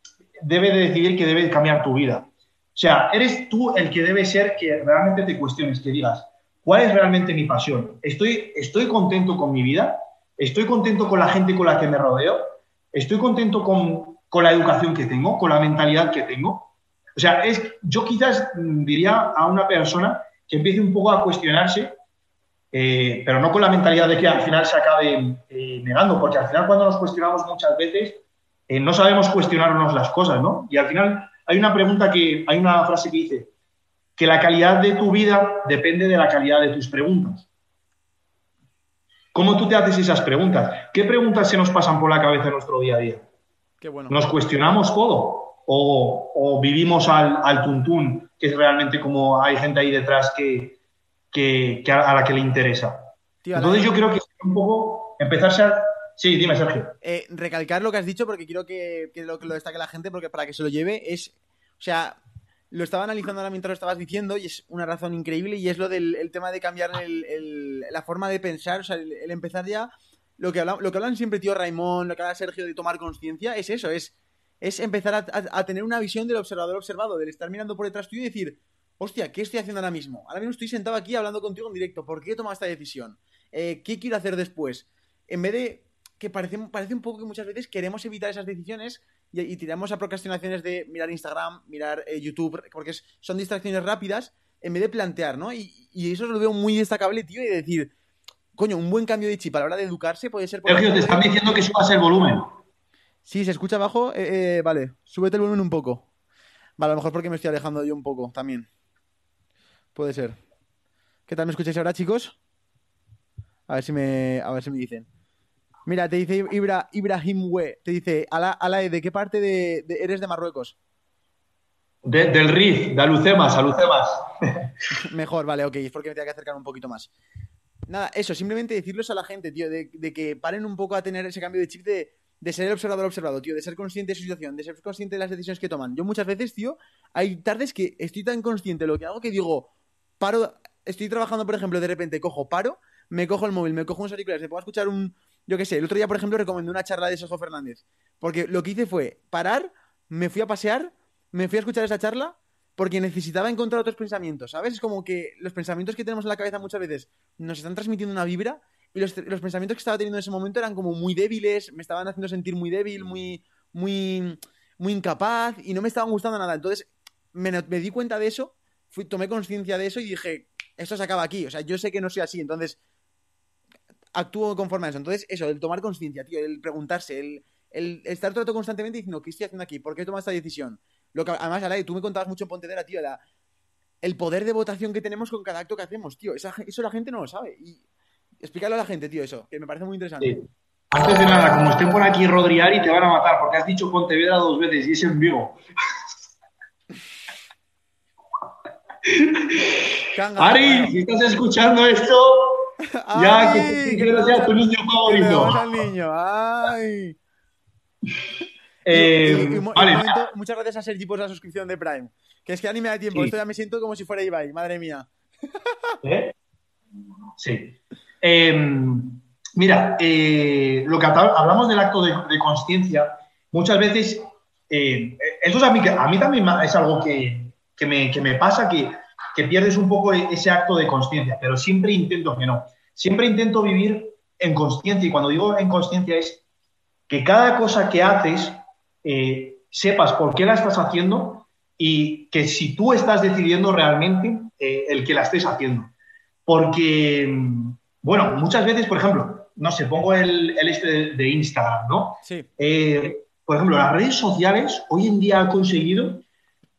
debe de decidir que debe cambiar tu vida. O sea, eres tú el que debe ser que realmente te cuestiones, que digas, ¿cuál es realmente mi pasión? ¿Estoy, estoy contento con mi vida? ¿Estoy contento con la gente con la que me rodeo? ¿Estoy contento con, con la educación que tengo, con la mentalidad que tengo? O sea, es, yo quizás diría a una persona que empiece un poco a cuestionarse, eh, pero no con la mentalidad de que al final se acabe eh, negando, porque al final cuando nos cuestionamos muchas veces eh, no sabemos cuestionarnos las cosas, ¿no? Y al final hay una pregunta que, hay una frase que dice, que la calidad de tu vida depende de la calidad de tus preguntas. ¿Cómo tú te haces esas preguntas? ¿Qué preguntas se nos pasan por la cabeza en nuestro día a día? Qué bueno. Nos cuestionamos todo o, vivimos al, al, tuntún, que es realmente como hay gente ahí detrás que, que, a, la que le interesa. Entonces yo creo que es un poco empezarse a... Sí, dime, Sergio. Eh, recalcar lo que has dicho porque quiero que, lo, que lo destaque la gente porque para que se lo lleve es... O sea, lo estaba analizando ahora mientras lo estabas diciendo y es una razón increíble y es lo del tema de cambiar la forma de pensar, o sea, el, empezar ya... Lo que, hablan, lo que hablan siempre tío Raimón, lo que habla Sergio de tomar conciencia, es eso, es es empezar a, a tener una visión del observador observado, del estar mirando por detrás tuyo y decir, hostia, ¿qué estoy haciendo ahora mismo? Ahora mismo estoy sentado aquí hablando contigo en directo. ¿Por qué he tomado esta decisión? Eh, ¿Qué quiero hacer después? En vez de que parece, parece un poco que muchas veces queremos evitar esas decisiones y, tiramos a procrastinaciones de mirar Instagram, mirar eh, YouTube, porque son distracciones rápidas, en vez de plantear, ¿no? Y, eso lo veo muy destacable, tío, y decir, coño, un buen cambio de chip a la hora de educarse puede ser... Sergio, te están diciendo que subas el volumen. Sí, se escucha abajo. Eh, vale, súbete el volumen un poco. Vale, a lo mejor porque me estoy alejando yo un poco también. Puede ser. ¿Qué tal me escucháis ahora, chicos? A ver si me, a ver si me dicen. Mira, te dice Ibra, Ibrahim We, te dice, Ala, ¿de qué parte de, eres de Marruecos? del RIF, de Alucemas, Alucemas. Mejor, vale, ok, es porque me tengo que acercar un poquito más. Nada, eso, simplemente decirles a la gente, tío, de, que paren un poco a tener ese cambio de chip de, de ser el observador observado, tío, de ser consciente de su situación, de ser consciente de las decisiones que toman. Yo muchas veces, tío, hay tardes que estoy tan consciente de lo que hago que digo, paro, estoy trabajando, por ejemplo, de repente cojo, paro, me cojo el móvil, me cojo unos auriculares, me puedo escuchar un, yo qué sé, el otro día, por ejemplo, recomendé una charla de Sergio Fernández. Porque lo que hice fue parar, me fui a pasear, me fui a escuchar esa charla porque necesitaba encontrar otros pensamientos, ¿sabes? Es como que los pensamientos que tenemos en la cabeza muchas veces nos están transmitiendo una vibra y los, pensamientos que estaba teniendo en ese momento eran como muy débiles, me estaban haciendo sentir muy débil, muy, muy, muy incapaz y no me estaban gustando nada. Entonces me, di cuenta de eso, fui, tomé conciencia de eso y dije, esto se acaba aquí. O sea, yo sé que no soy así, entonces actúo conforme a eso. Entonces, eso, el tomar conciencia, tío, el preguntarse, el, el estar todo el constantemente diciendo, ¿qué estoy haciendo aquí? ¿Por qué he tomado esta decisión? Lo que, además, Alain, tú me contabas mucho en Pontedera, tío, el poder de votación que tenemos con cada acto que hacemos, tío. eso la gente no lo sabe. Y explícalo a la gente, tío, eso, que me parece muy interesante. Antes de nada, como estén por aquí rodear y te van a matar, porque has dicho Pontevedra dos veces y es en vivo. Ari, si estás escuchando esto, ya, que, que no sea tu niño favorito. al niño, ay. Eh, vale. muchas gracias a Sergi por la suscripción de Prime. Que es que ya ni me da tiempo. Esto ya me siento como si fuera Ibai, madre mía. ¿Eh? Sí. Em, mira, eh, lo que hablamos del acto de, conciencia, muchas veces, eh, eso es a mí, a mí también es algo que, que, me, que me, pasa, que, que pierdes un poco ese acto de conciencia, pero siempre intento que no. Siempre intento vivir en conciencia y cuando digo en conciencia es que cada cosa que haces eh, sepas por qué la estás haciendo y que si tú estás decidiendo realmente eh, el que la estés haciendo. Porque, bueno, muchas veces, por ejemplo, no sé, pongo el, este de, Instagram, ¿no? Sí. Eh, por ejemplo, las redes sociales hoy en día han conseguido,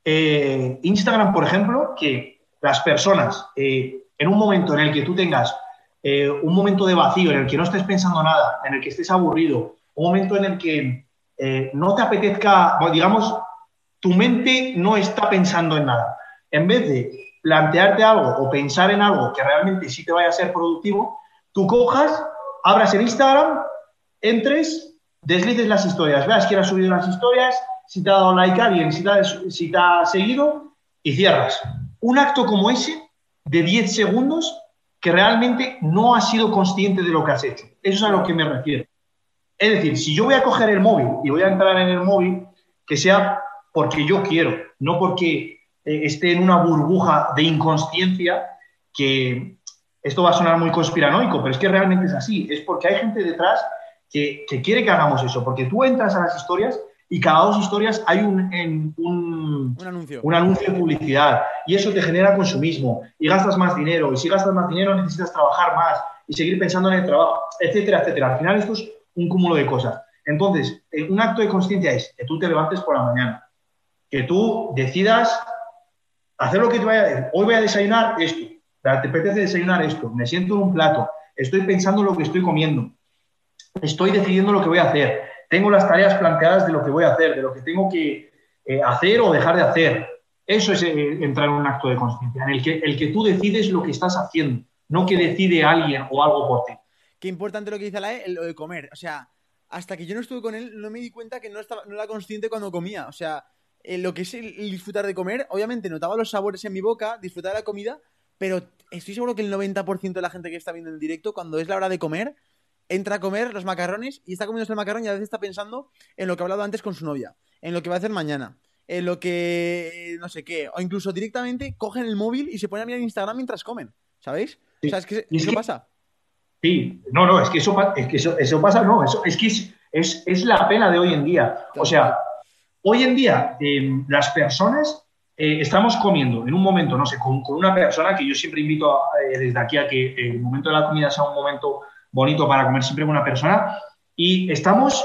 Instagram, por ejemplo, que las personas, en un momento en el que tú tengas un momento de vacío, en el que no estés pensando nada, en el que estés aburrido, un momento en el que eh, no te apetezca, digamos, tu mente no está pensando en nada. En vez de plantearte algo o pensar en algo que realmente sí te vaya a ser productivo, tú cojas, abras el Instagram, entres, deslices las historias, veas quién ha subido las historias, si te ha dado like a alguien, si te ha seguido y cierras. Un acto como ese de 10 segundos que realmente no has sido consciente de lo que has hecho. Eso es a lo que me refiero. Es decir, si yo voy a coger el móvil y voy a entrar en el móvil, que sea porque yo quiero, no porque eh, esté en una burbuja de inconsciencia que esto va a sonar muy conspiranoico, pero es que realmente es así. Es porque hay gente detrás que, quiere que hagamos eso, porque tú entras a las historias y cada dos historias hay un, anuncio. un anuncio de publicidad y eso te genera consumismo y gastas más dinero y si gastas más dinero necesitas trabajar más y seguir pensando en el trabajo, etcétera, etcétera. Al final esto es un cúmulo de cosas. Entonces, eh, un acto de conciencia es que tú te levantes por la mañana, que tú decidas hacer lo que te vaya a decir. Hoy voy a desayunar esto, te apetece desayunar esto, me siento en un plato, estoy pensando en lo que estoy comiendo, estoy decidiendo lo que voy a hacer, tengo las tareas planteadas de lo que voy a hacer, de lo que tengo que eh, hacer o dejar de hacer. Eso es eh, entrar en un acto de conciencia, en el que, el que tú decides lo que estás haciendo, no que decide alguien o algo por ti qué importante lo que dice la E, lo de comer. O sea, hasta que yo no estuve con él, no me di cuenta que no, estaba, no era consciente cuando comía. O sea, eh, lo que es el, disfrutar de comer, obviamente notaba los sabores en mi boca, disfrutar de la comida, pero estoy seguro que el 90% de la gente que está viendo en directo, cuando es la hora de comer, entra a comer los macarrones y está comiendo el macarrón y a veces está pensando en lo que he hablado antes con su novia. En lo que va a hacer mañana, en lo que no sé qué, o incluso directamente cogen el móvil y se ponen a mirar Instagram mientras comen, ¿sabéis? O sea, es que eso pasa. Sí, no, no, es que eso, es que eso, pasa, no, eso, es que es, es, la pena de hoy en día. O sea, hoy en día eh, las personas eh, estamos comiendo en un momento, no sé, con, una persona que yo siempre invito eh, desde aquí a que el momento de la comida sea un momento bonito para comer siempre con una persona y estamos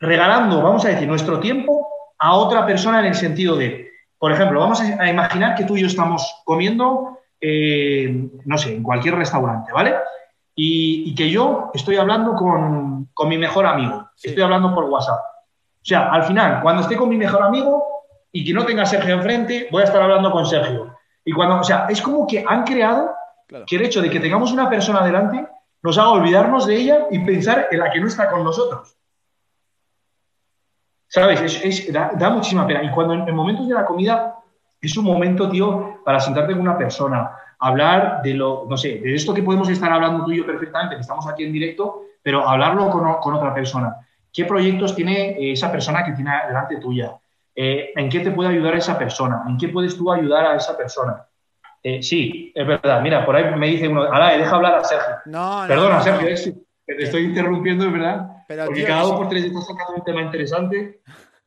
regalando, vamos a decir, nuestro tiempo a otra persona en el sentido de, por ejemplo, vamos a imaginar que tú y yo estamos comiendo, no sé, en cualquier restaurante, ¿vale? y, que yo estoy hablando con, mi mejor amigo, estoy hablando por WhatsApp. O sea, al final, cuando esté con mi mejor amigo y que no tenga Sergio enfrente, voy a estar hablando con Sergio. Y cuando, o sea, es como que han creado que el hecho de que tengamos una persona delante nos haga olvidarnos de ella y pensar en la que no está con nosotros. ¿Sabes? da, muchísima pena. Y cuando en momentos de la comida es un momento, tío, para sentarte con una persona, hablar de lo, no sé, de esto que podemos estar hablando tú y yo perfectamente, que estamos aquí en directo, pero hablarlo con, otra persona. ¿Qué proyectos tiene esa persona que tiene delante tuya? Eh, ¿En qué te puede ayudar esa persona? ¿En qué puedes tú ayudar a esa persona? Eh, sí, es verdad. Mira, por ahí me dice uno, Ala, deja hablar a Sergio. No, Perdona, Sergio, te estoy interrumpiendo, es verdad. Porque cada dos por tres estás sacando un tema interesante.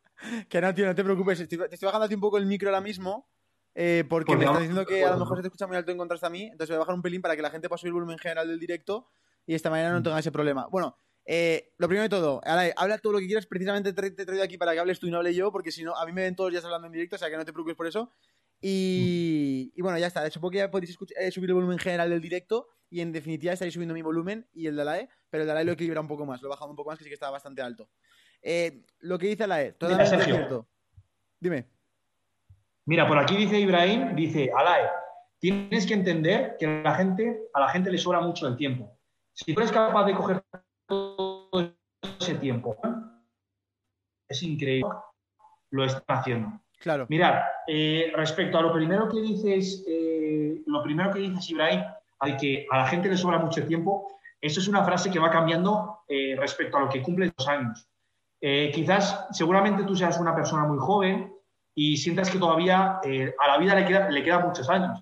Que no, tío, no te preocupes. te estoy bajando un poco el micro ahora mismo eh, porque me está diciendo que a lo mejor se te escucha muy alto en contraste a mí, entonces voy a bajar un pelín para que la gente pueda subir el volumen general del directo y de esta manera no mm. tenga ese problema. Bueno, eh, lo primero de todo, habla todo lo que quieras, precisamente te, he traído aquí para que hables tú y no hable yo, porque si no, a mí me ven todos los días hablando en directo, o sea que no te preocupes por eso. Y, bueno, ya está. Supongo que ya podéis eh, subir el volumen general del directo y en definitiva estaréis subiendo mi volumen y el de la E, pero el de la E lo equilibra un poco más, lo he bajado un poco más, que sí que estaba bastante alto. lo que dice la E, totalmente cierto. Dime. Mira, por aquí dice Ibrahim, dice, Alae, tienes que entender que la gente, a la gente le sobra mucho el tiempo. Si tú eres capaz de coger todo ese tiempo, es increíble, lo están haciendo. Claro. Mirad, eh, respecto a lo primero que dices, eh, lo primero que dices, Ibrahim, hay que a la gente le sobra mucho tiempo, eso es una frase que va cambiando eh, respecto a lo que cumple los años. quizás, seguramente tú seas una persona muy joven, y sientas que todavía a la vida le, le quedan muchos años.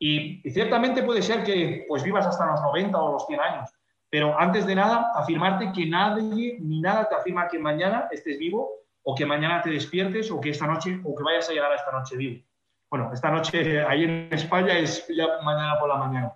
Y, ciertamente puede ser que pues vivas hasta los 90 o los 100 años, pero antes de nada, afirmarte que nadie ni nada te afirma que mañana estés vivo o que mañana te despiertes o que esta noche o que vayas a llegar a esta noche vivo. Bueno, esta noche ahí en España es ya mañana por la mañana.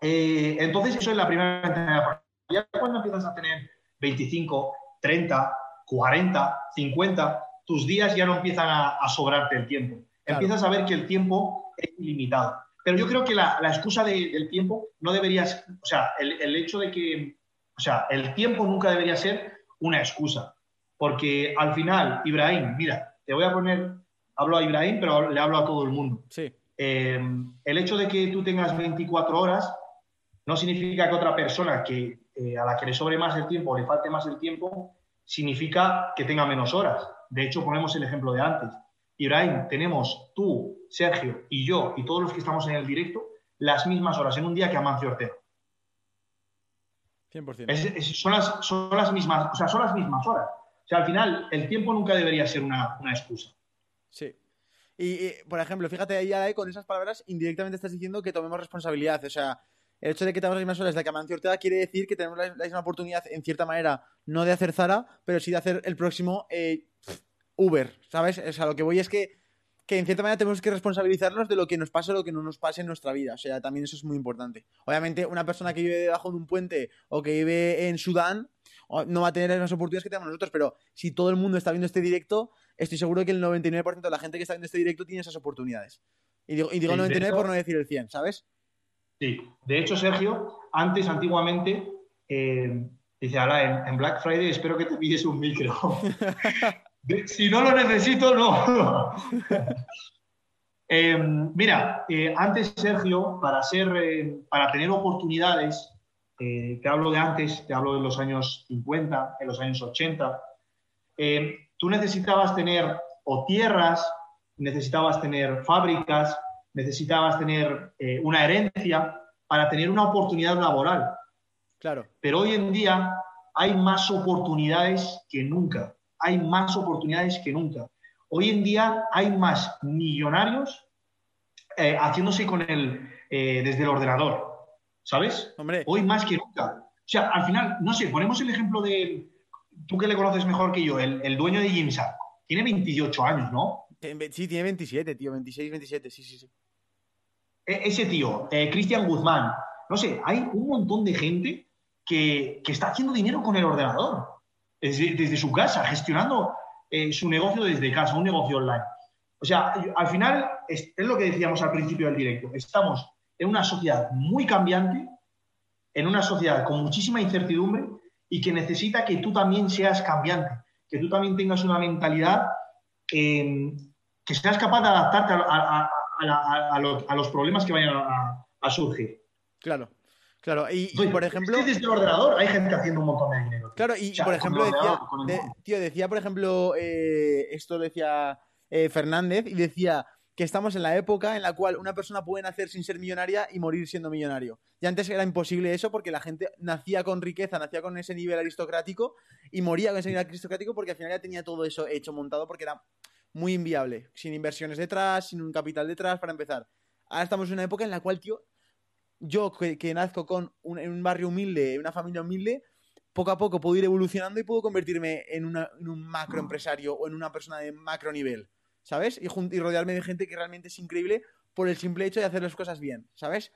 Eh, entonces, eso es la primera ventana. Ya cuando empiezas a tener 25, 30, 40, 50, tus días ya no empiezan a, sobrarte el tiempo. Empiezas a ver que el tiempo es ilimitado. Pero yo creo que la, excusa del tiempo no debería, o sea, el, hecho de que, o sea, el tiempo nunca debería ser una excusa. Porque al final, Ibrahim, mira, te voy a poner, hablo a Ibrahim, pero le hablo a todo el mundo. Sí. Eh, el hecho de que tú tengas 24 horas no significa que otra persona que, eh, a la que le sobre más el tiempo o le falte más el tiempo, significa que tenga menos horas. De hecho, ponemos el ejemplo de antes. Ibrahim, tenemos tú, Sergio y yo y todos los que estamos en el directo las mismas horas en un día que Amancio Ortega. 100%. son, las, son, las, mismas, o sea, son las mismas horas. O sea, al final, el tiempo nunca debería ser una, excusa. Sí. Y, por ejemplo, fíjate ahí, con esas palabras, indirectamente estás diciendo que tomemos responsabilidad. O sea, el hecho de que tengamos las mismas horas de que Amancio Ortega quiere decir que tenemos la, misma oportunidad, en cierta manera, no de hacer Zara, pero sí de hacer el próximo eh, Uber, ¿sabes? O sea, lo que voy es que, que en cierta manera tenemos que responsabilizarnos de lo que nos pase o lo que no nos pase en nuestra vida. O sea, también eso es muy importante. Obviamente, una persona que vive debajo de un puente o que vive en Sudán no va a tener las oportunidades que tenemos nosotros, pero si todo el mundo está viendo este directo, estoy seguro de que el 99% de la gente que está viendo este directo tiene esas oportunidades. Y digo, y digo 99 por no decir el 100, ¿sabes? Sí, de hecho, Sergio, antes, antiguamente, eh, dice, ahora en, Black Friday espero que te pides un micro. si no lo necesito, no. Eh, mira, eh, antes, Sergio, para, ser, para tener oportunidades, te hablo de antes, te hablo de los años 50, en los años 80, tú necesitabas tener o tierras, necesitabas tener fábricas, necesitabas tener eh, una herencia para tener una oportunidad laboral. Claro. Pero hoy en día hay más oportunidades que nunca. hay más oportunidades que nunca. Hoy en día hay más millonarios eh, haciéndose con el, eh, desde el ordenador, ¿sabes? Hombre. Hoy más que nunca. O sea, al final, no sé, ponemos el ejemplo de, tú que le conoces mejor que yo, el, el dueño de Gymshark. Tiene 28 años, ¿no? Sí, tiene 27, tío, 26, 27, sí, sí, sí. E- ese tío, eh, Cristian Guzmán, no sé, hay un montón de gente que, que está haciendo dinero con el ordenador, desde, desde su casa, gestionando eh, su negocio desde casa, un negocio online. O sea, al final, es, es lo que decíamos al principio del directo, estamos en una sociedad muy cambiante, en una sociedad con muchísima incertidumbre y que necesita que tú también seas cambiante, que tú también tengas una mentalidad, eh, que seas capaz de adaptarte a, los, a los problemas que vayan a, surgir. Claro, claro. Y, Entonces, por ejemplo. desde el ordenador hay gente haciendo un montón de dinero. tío. Claro, y, O sea, por ejemplo decía, de- tío, decía, por ejemplo, eh, esto decía eh, Fernández, y decía que estamos en la época en la cual una persona puede nacer sin ser millonaria y morir siendo millonario. Y antes era imposible eso porque la gente nacía con riqueza, nacía con ese nivel aristocrático y moría con ese nivel aristocrático porque al final ya tenía todo eso hecho, montado, porque era muy inviable, sin inversiones detrás, sin un capital detrás para empezar. Ahora estamos en una época en la cual, tío, yo que, que nazco con un, en un barrio humilde, en una familia humilde, poco a poco puedo ir evolucionando y puedo convertirme en, un macro empresario o en una persona de macro nivel, ¿sabes? Y, rodearme de gente que realmente es increíble por el simple hecho de hacer las cosas bien, ¿sabes?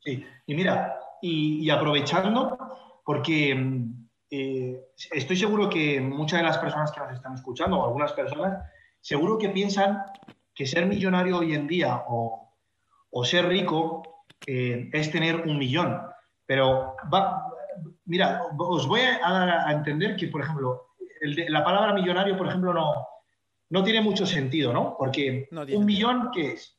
Sí, y mira, y, aprovechando, porque mm, eh, estoy seguro que muchas de las personas que nos están escuchando, o algunas personas, seguro que piensan que ser millonario hoy en día o, o ser rico eh, es tener un millón. Pero va- mira, os voy a dar a entender que, por ejemplo, la palabra millonario, por ejemplo, no, no tiene mucho sentido, ¿no? Porque No un millón, ¿qué es?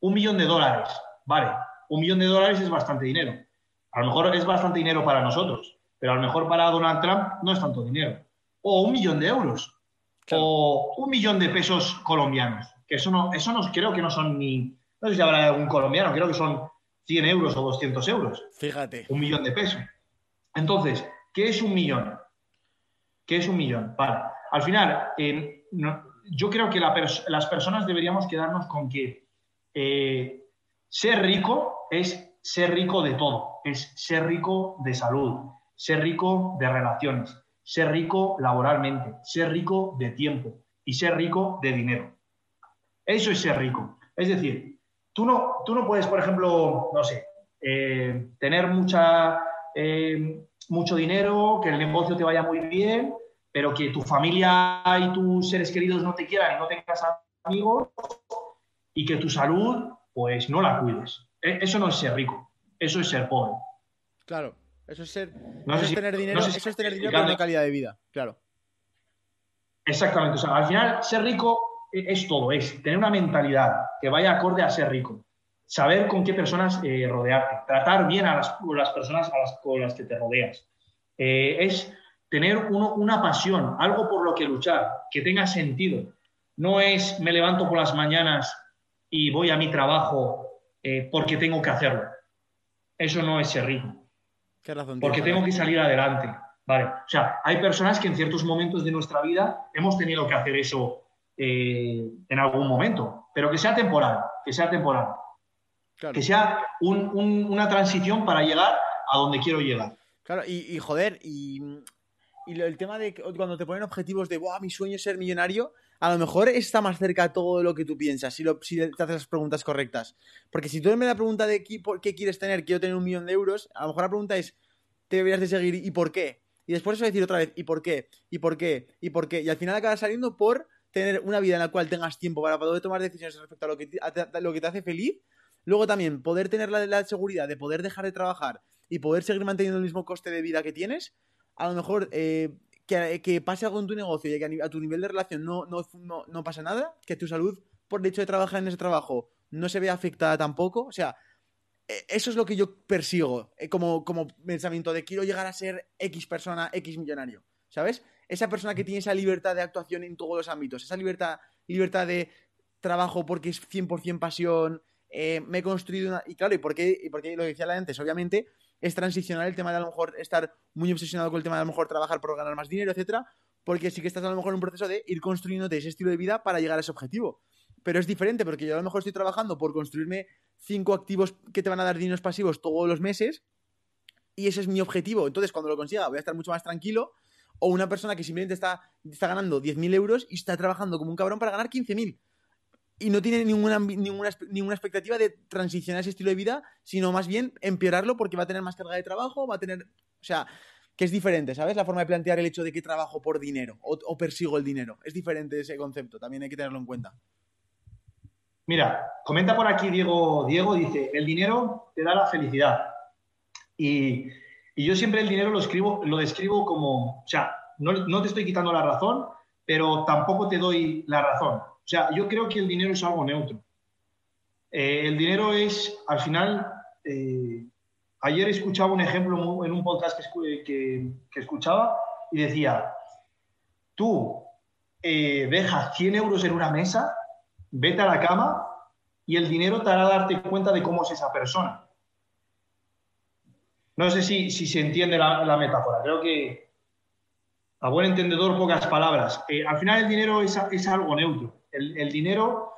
Un millón de dólares, vale. Un millón de dólares es bastante dinero. A lo mejor es bastante dinero para nosotros, pero a lo mejor para Donald Trump no es tanto dinero. O un millón de euros. Claro. O un millón de pesos colombianos. Que eso no, eso no creo que no son ni. No sé si habrá algún colombiano, creo que son 100 euros o 200 euros Fíjate. un millón de pesos. Entonces, ¿qué es un millón? ¿Qué es un millón? Vale. Al final, eh, no- yo creo que la las personas deberíamos quedarnos con que eh, ser rico es ser rico de todo. Es ser rico de salud, ser rico de relaciones, ser rico laboralmente, ser rico de tiempo y ser rico de dinero. Eso es ser rico. Es decir, tú no, tú no puedes, por ejemplo, no sé, eh, tener mucha, eh, mucho dinero, que el negocio te vaya muy bien, pero que tu familia y tus seres queridos no te quieran y no tengas amigos y que tu salud, pues no la cuides. E- Eso no es ser rico, eso es ser pobre. Claro. Eso es ser. No eso es tener no dinero, sé si eso es tener dinero pero no calidad de vida. Claro. Exactamente, o sea, al final ser rico e- es todo, es tener una mentalidad que vaya acorde a ser rico, saber con qué personas eh, rodearte, tratar bien a las, las personas a las, con las que te rodeas. Eh, es tener uno- una pasión, algo por lo que luchar, que tenga sentido. No es me levanto por las mañanas y voy a mi trabajo eh, porque tengo que hacerlo. Eso no es ser rico Qué razón porque tengo que salir adelante. Vale. O sea, hay personas que en ciertos momentos de nuestra vida hemos tenido que hacer eso eh, en algún momento, pero que sea temporal, que sea temporal, Claro. que sea un- un- una transición para llegar a donde quiero llegar. Claro, y, y joder, y, y el tema de que cuando te ponen objetivos de, Buah, mi sueño es ser millonario, a lo mejor está más cerca todo lo que tú piensas, si, lo- si te haces las preguntas correctas. Porque si tú me la pregunta de qué, por qué quieres tener, quiero tener un millón de euros, a lo mejor la pregunta es, te deberías de seguir y por qué. Y después eso decir otra vez, ¿y por qué? ¿Y por qué? ¿Y por qué? Y al final acabas saliendo por tener una vida en la cual tengas tiempo para poder tomar decisiones respecto a lo que te, a- a lo que te hace feliz. Luego también poder tener la, la seguridad de poder dejar de trabajar y poder seguir manteniendo el mismo coste de vida que tienes. A lo mejor eh, que, que pase algo en tu negocio y que a, tu nivel de relación no, no, no, no pasa nada, que tu salud por el hecho de trabajar en ese trabajo no se vea afectada tampoco. O sea, eh, eso es lo que yo persigo eh, como, como pensamiento de quiero llegar a ser X persona, X millonario. ¿Sabes? Esa persona que tiene esa libertad de actuación en todos los ámbitos, esa libertad, libertad de trabajo porque es 100% pasión, eh, me he construido una... Y claro, ¿y por qué, y por qué lo decía antes? Obviamente es transicionar el tema de a lo mejor estar muy obsesionado con el tema de a lo mejor trabajar por ganar más dinero, etcétera, porque sí que estás a lo mejor en un proceso de ir construyéndote ese estilo de vida para llegar a ese objetivo. Pero es diferente porque yo a lo mejor estoy trabajando por construirme cinco activos que te van a dar dineros pasivos todos los meses y ese es mi objetivo. Entonces, cuando lo consiga, voy a estar mucho más tranquilo. O una persona que simplemente está, está ganando 10.000 euros y está trabajando como un cabrón para ganar 15.000 y no tiene ninguna, ninguna, ninguna expectativa de transicionar ese estilo de vida, sino más bien empeorarlo porque va a tener más carga de trabajo, va a tener, o sea, que es diferente, ¿sabes? La forma de plantear el hecho de que trabajo por dinero o, persigo el dinero. Es diferente ese concepto, también hay que tenerlo en cuenta. Mira, comenta por aquí Diego, Diego dice, el dinero te da la felicidad. Y, yo siempre el dinero lo, escribo, lo describo como, o sea, no, no te estoy quitando la razón, pero tampoco te doy la razón. O sea, yo creo que el dinero es algo neutro. Eh, el dinero es, al final, eh, ayer escuchaba un ejemplo en un podcast que, escuchaba y decía, tú eh, dejas 100 euros en una mesa, vete a la cama y el dinero te hará darte cuenta de cómo es esa persona. No sé si, se entiende la, metáfora. Creo que, a buen entendedor, pocas palabras. al final el dinero es, es algo neutro el, dinero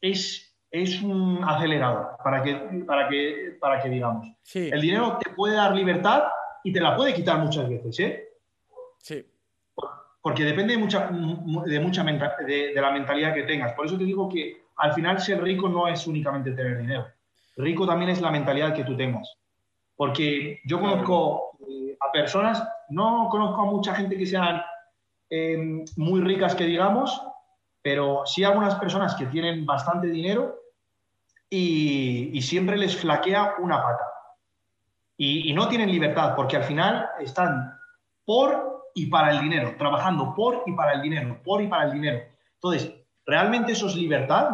es, es un acelerador, para que, para que, para que digamos. El dinero te puede dar libertad y te la puede quitar muchas veces, ¿eh? Sí. Porque depende de mucha, de, mucha de, la mentalidad que tengas. Por eso te digo que al final ser rico no es únicamente tener dinero. Rico también es la mentalidad que tú tengas. Porque yo conozco eh, a personas, no conozco a mucha gente que sean eh, muy ricas, que digamos, pero sí algunas personas que tienen bastante dinero y, siempre les flaquea una pata. Y, no tienen libertad porque al final están por y para el dinero, trabajando por y para el dinero, por y para el dinero. Entonces, ¿realmente eso es libertad?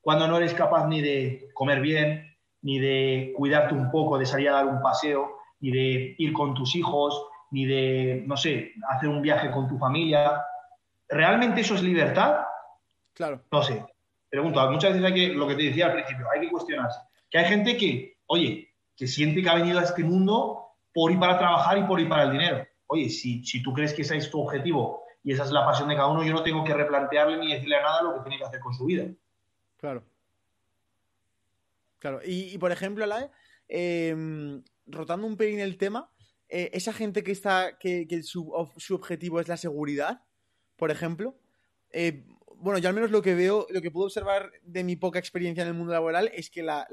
Cuando no eres capaz ni de comer bien, ni de cuidarte un poco, de salir a dar un paseo, ni de ir con tus hijos, ni de, no sé, hacer un viaje con tu familia. ¿Realmente eso es libertad? Claro. No sé. Pregunto, muchas veces hay que, lo que te decía al principio, hay que cuestionarse. Que hay gente que, oye, que siente que ha venido a este mundo por ir para trabajar y por ir para el dinero. Oye, si, si tú crees que ese es tu objetivo y esa es la pasión de cada uno, yo no tengo que replantearle ni decirle a nada lo que tiene que hacer con su vida. Claro. Claro. Y, por ejemplo, la em, rotando un pelín el tema, eh, esa gente que está, que, su, su, objetivo es la seguridad, por ejemplo, eh, bueno, yo al menos lo que veo, lo que puedo observar de mi poca experiencia en el mundo laboral es que la,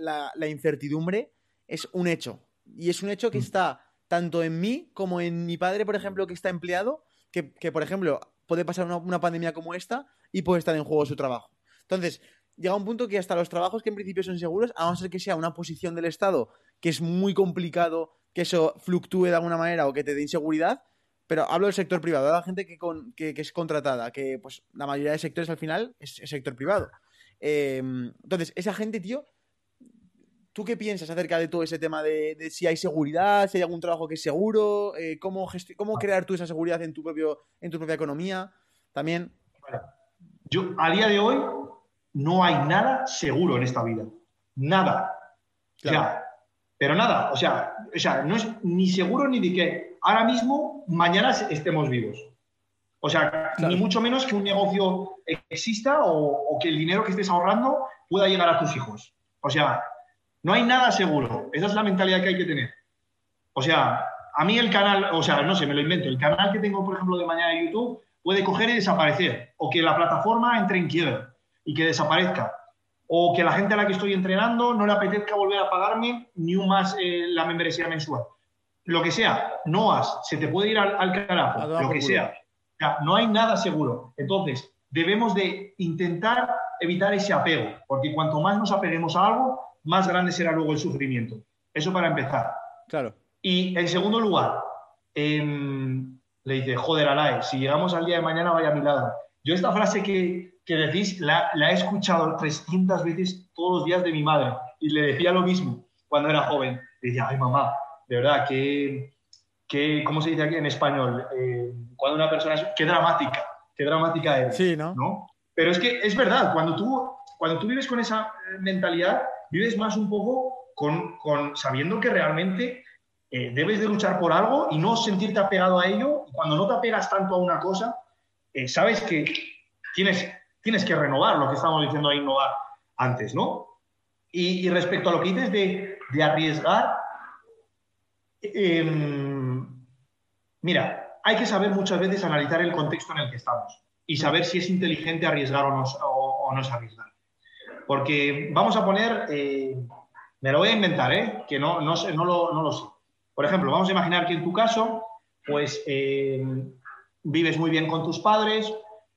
incertidumbre es un hecho. Y es un hecho que mm. está tanto en mí como en mi padre, por ejemplo, que está empleado, que, por ejemplo, puede pasar una, pandemia como esta y puede estar en juego su trabajo. Entonces, llega un punto que hasta los trabajos que en principio son seguros, a no ser que sea una posición del Estado que es muy complicado que eso fluctúe de alguna manera o que te dé inseguridad, pero hablo del sector privado, de la gente que, que, es contratada, que pues la mayoría de sectores al final es, sector privado. Em, entonces, esa gente, tío, ¿tú qué piensas acerca de todo ese tema de, si hay seguridad, si hay algún trabajo que es seguro? Eh, cómo, ¿Cómo crear tú esa seguridad en tu, propio, en tu propia economía? También. yo, a día de hoy, no hay nada seguro en esta vida. Nada. pero nada, o sea, o sea, no es ni seguro ni de qué ahora mismo, mañana estemos vivos. O sea, ni mucho menos que un negocio exista o, que el dinero que estés ahorrando pueda llegar a tus hijos. O sea, no hay nada seguro. Esa es la mentalidad que hay que tener. O sea, a mí el canal, o sea, no sé, me lo invento, el canal que tengo, por ejemplo, de mañana en YouTube puede coger y desaparecer. O que la plataforma entre en quiebra y que desaparezca. O que la gente a la que estoy entrenando no le apetezca volver a pagarme ni un más eh, la membresía mensual lo que sea, no has, se te puede ir al, carajo, lo que sea. No hay nada seguro. Entonces, debemos de intentar evitar ese apego, porque cuanto más nos apeguemos a algo, más grande será luego el sufrimiento. Eso para empezar. Claro. Y en segundo lugar, em, le dice, joder, Alae, si llegamos al día de mañana, vaya a mi lado. Yo esta frase que, que decís la, la, he escuchado 300 veces todos los días de mi madre y le decía lo mismo cuando era joven. Le decía, ay mamá, de verdad, que, que ¿cómo se dice aquí en español? Eh, cuando una persona es, qué dramática, qué dramática es. Sí, ¿no? Pero es que es verdad, cuando tú, cuando tú vives con esa eh, mentalidad, vives más un poco con, con sabiendo que realmente eh, debes de luchar por algo y no sentirte apegado a ello. Cuando no te apegas tanto a una cosa, eh, sabes que tienes, tienes que renovar lo que estábamos diciendo ahí, innovar antes, ¿no? Y, respecto a lo que dices de, de arriesgar, em, mira, hay que saber muchas veces analizar el contexto en el que estamos y saber si es inteligente arriesgar o no, o, no es arriesgar. Porque vamos a poner, eh, me lo voy a inventar, ¿eh? que no, no, no, lo, no, lo, sé. Por ejemplo, vamos a imaginar que en tu caso, pues em, vives muy bien con tus padres,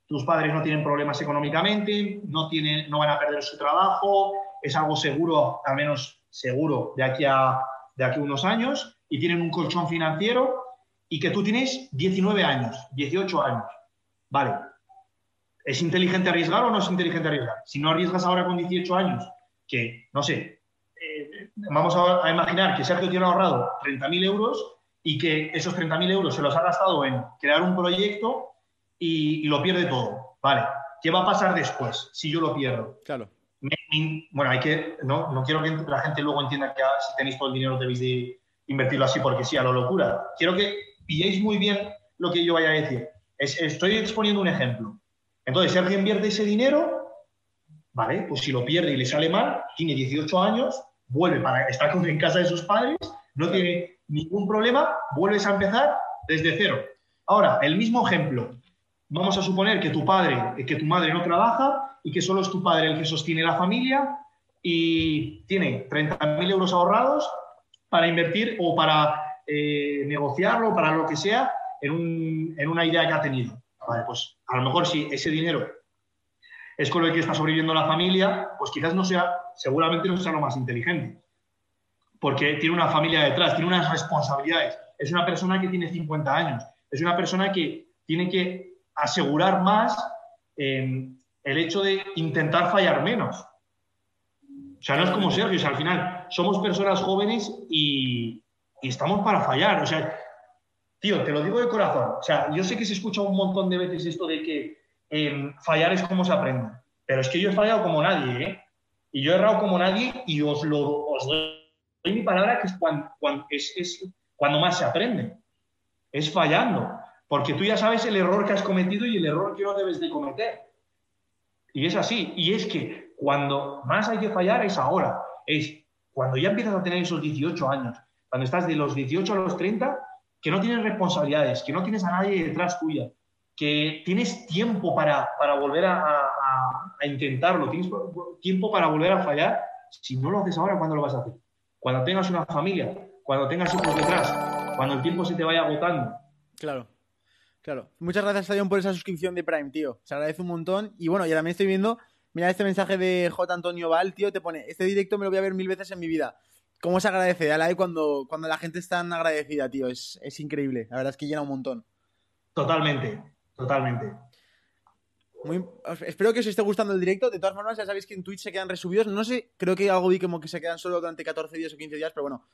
tus padres no tienen problemas económicamente, no, tienen, no van a perder su trabajo, es algo seguro, al menos seguro, de aquí a, de aquí unos años, y tienen un colchón financiero, y que tú tienes 19 años, 18 años. Vale. ¿Es inteligente arriesgar o no es inteligente arriesgar? Si no arriesgas ahora con 18 años, que, no sé, eh, vamos a, imaginar que Sergio tiene ahorrado 30.000 euros y que esos 30.000 euros se los ha gastado en crear un proyecto y, lo pierde todo. Vale, ¿qué va a pasar después si yo lo pierdo? Claro. bueno, hay que, no, no quiero que la gente luego entienda que ah, si tenéis todo el dinero debéis de invertirlo así porque sí, a lo locura. Quiero que pilléis muy bien lo que yo vaya a decir. estoy exponiendo un ejemplo. Entonces, si alguien invierte ese dinero, ¿vale? Pues si lo pierde y le sale mal, tiene 18 años, vuelve para estar en casa de sus padres, no tiene ningún problema, vuelves a empezar desde cero. Ahora, el mismo ejemplo. Vamos a suponer que tu padre, que tu madre no trabaja y que solo es tu padre el que sostiene la familia y tiene 30.000 euros ahorrados para invertir o para eh, negociarlo, para lo que sea, en, una idea que ha tenido. pues a lo mejor si ese dinero es con el que está sobreviviendo la familia, pues quizás no sea, seguramente no sea lo más inteligente. Porque tiene una familia detrás, tiene unas responsabilidades. Es una persona que tiene 50 años. Es una persona que tiene que asegurar más eh, el hecho de intentar fallar menos. O sea, no es como Sergio, o al final somos personas jóvenes y, estamos para fallar. O sea, tío, te lo digo de corazón. O sea, yo sé que se escucha un montón de veces esto de que em, fallar es como se aprende. Pero es que yo he fallado como nadie, ¿eh? Y yo he errado como nadie y os lo os doy mi palabra que es cuando, es cuando más se aprende. Es fallando. Porque tú ya sabes el error que has cometido y el error que no debes de cometer. Y es así. Y es que cuando más hay que fallar es ahora. Es cuando ya empiezas a tener esos 18 años, cuando estás de los 18 a los 30, que no tienes responsabilidades, que no tienes a nadie detrás tuya, que tienes tiempo para, para volver a, intentarlo, tienes tiempo para volver a fallar. Si no lo haces ahora, ¿cuándo lo vas a hacer? Cuando tengas una familia, cuando tengas hijos detrás, cuando el tiempo se te vaya agotando. Claro. Claro. Muchas gracias, Stadion, por esa suscripción de Prime, tío. Se agradece un montón. Y bueno, ya también estoy viendo, mira este mensaje de J. Antonio Val, tío, te pone, este directo me lo voy a ver mil veces en mi vida. ¿Cómo se agradece? Dale cuando, cuando la gente es tan agradecida, tío. Es, es increíble. La verdad es que llena un montón. Totalmente, totalmente. Muy, espero que os esté gustando el directo. De todas formas, ya sabéis que en Twitch se quedan resubidos. No sé, creo que algo vi como que se quedan solo durante 14 días o 15 días, pero bueno,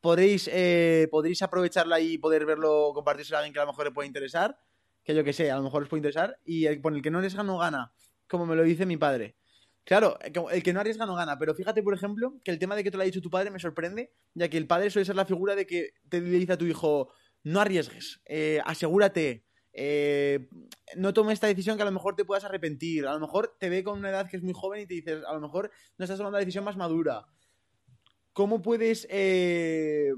podréis, eh, podréis aprovecharla y poder verlo, compartirse a alguien que a lo mejor le pueda interesar que yo que sé, a lo mejor os puede interesar, y el, por el que no arriesga no gana, como me lo dice mi padre. Claro, el que no arriesga no gana, pero fíjate, por ejemplo, que el tema de que te lo ha dicho tu padre me sorprende, ya que el padre suele ser la figura de que te dice a tu hijo, no arriesgues, eh, asegúrate, eh, no tomes esta decisión que a lo mejor te puedas arrepentir, a lo mejor te ve con una edad que es muy joven y te dices, a lo mejor no estás tomando la decisión más madura. ¿Cómo puedes eh,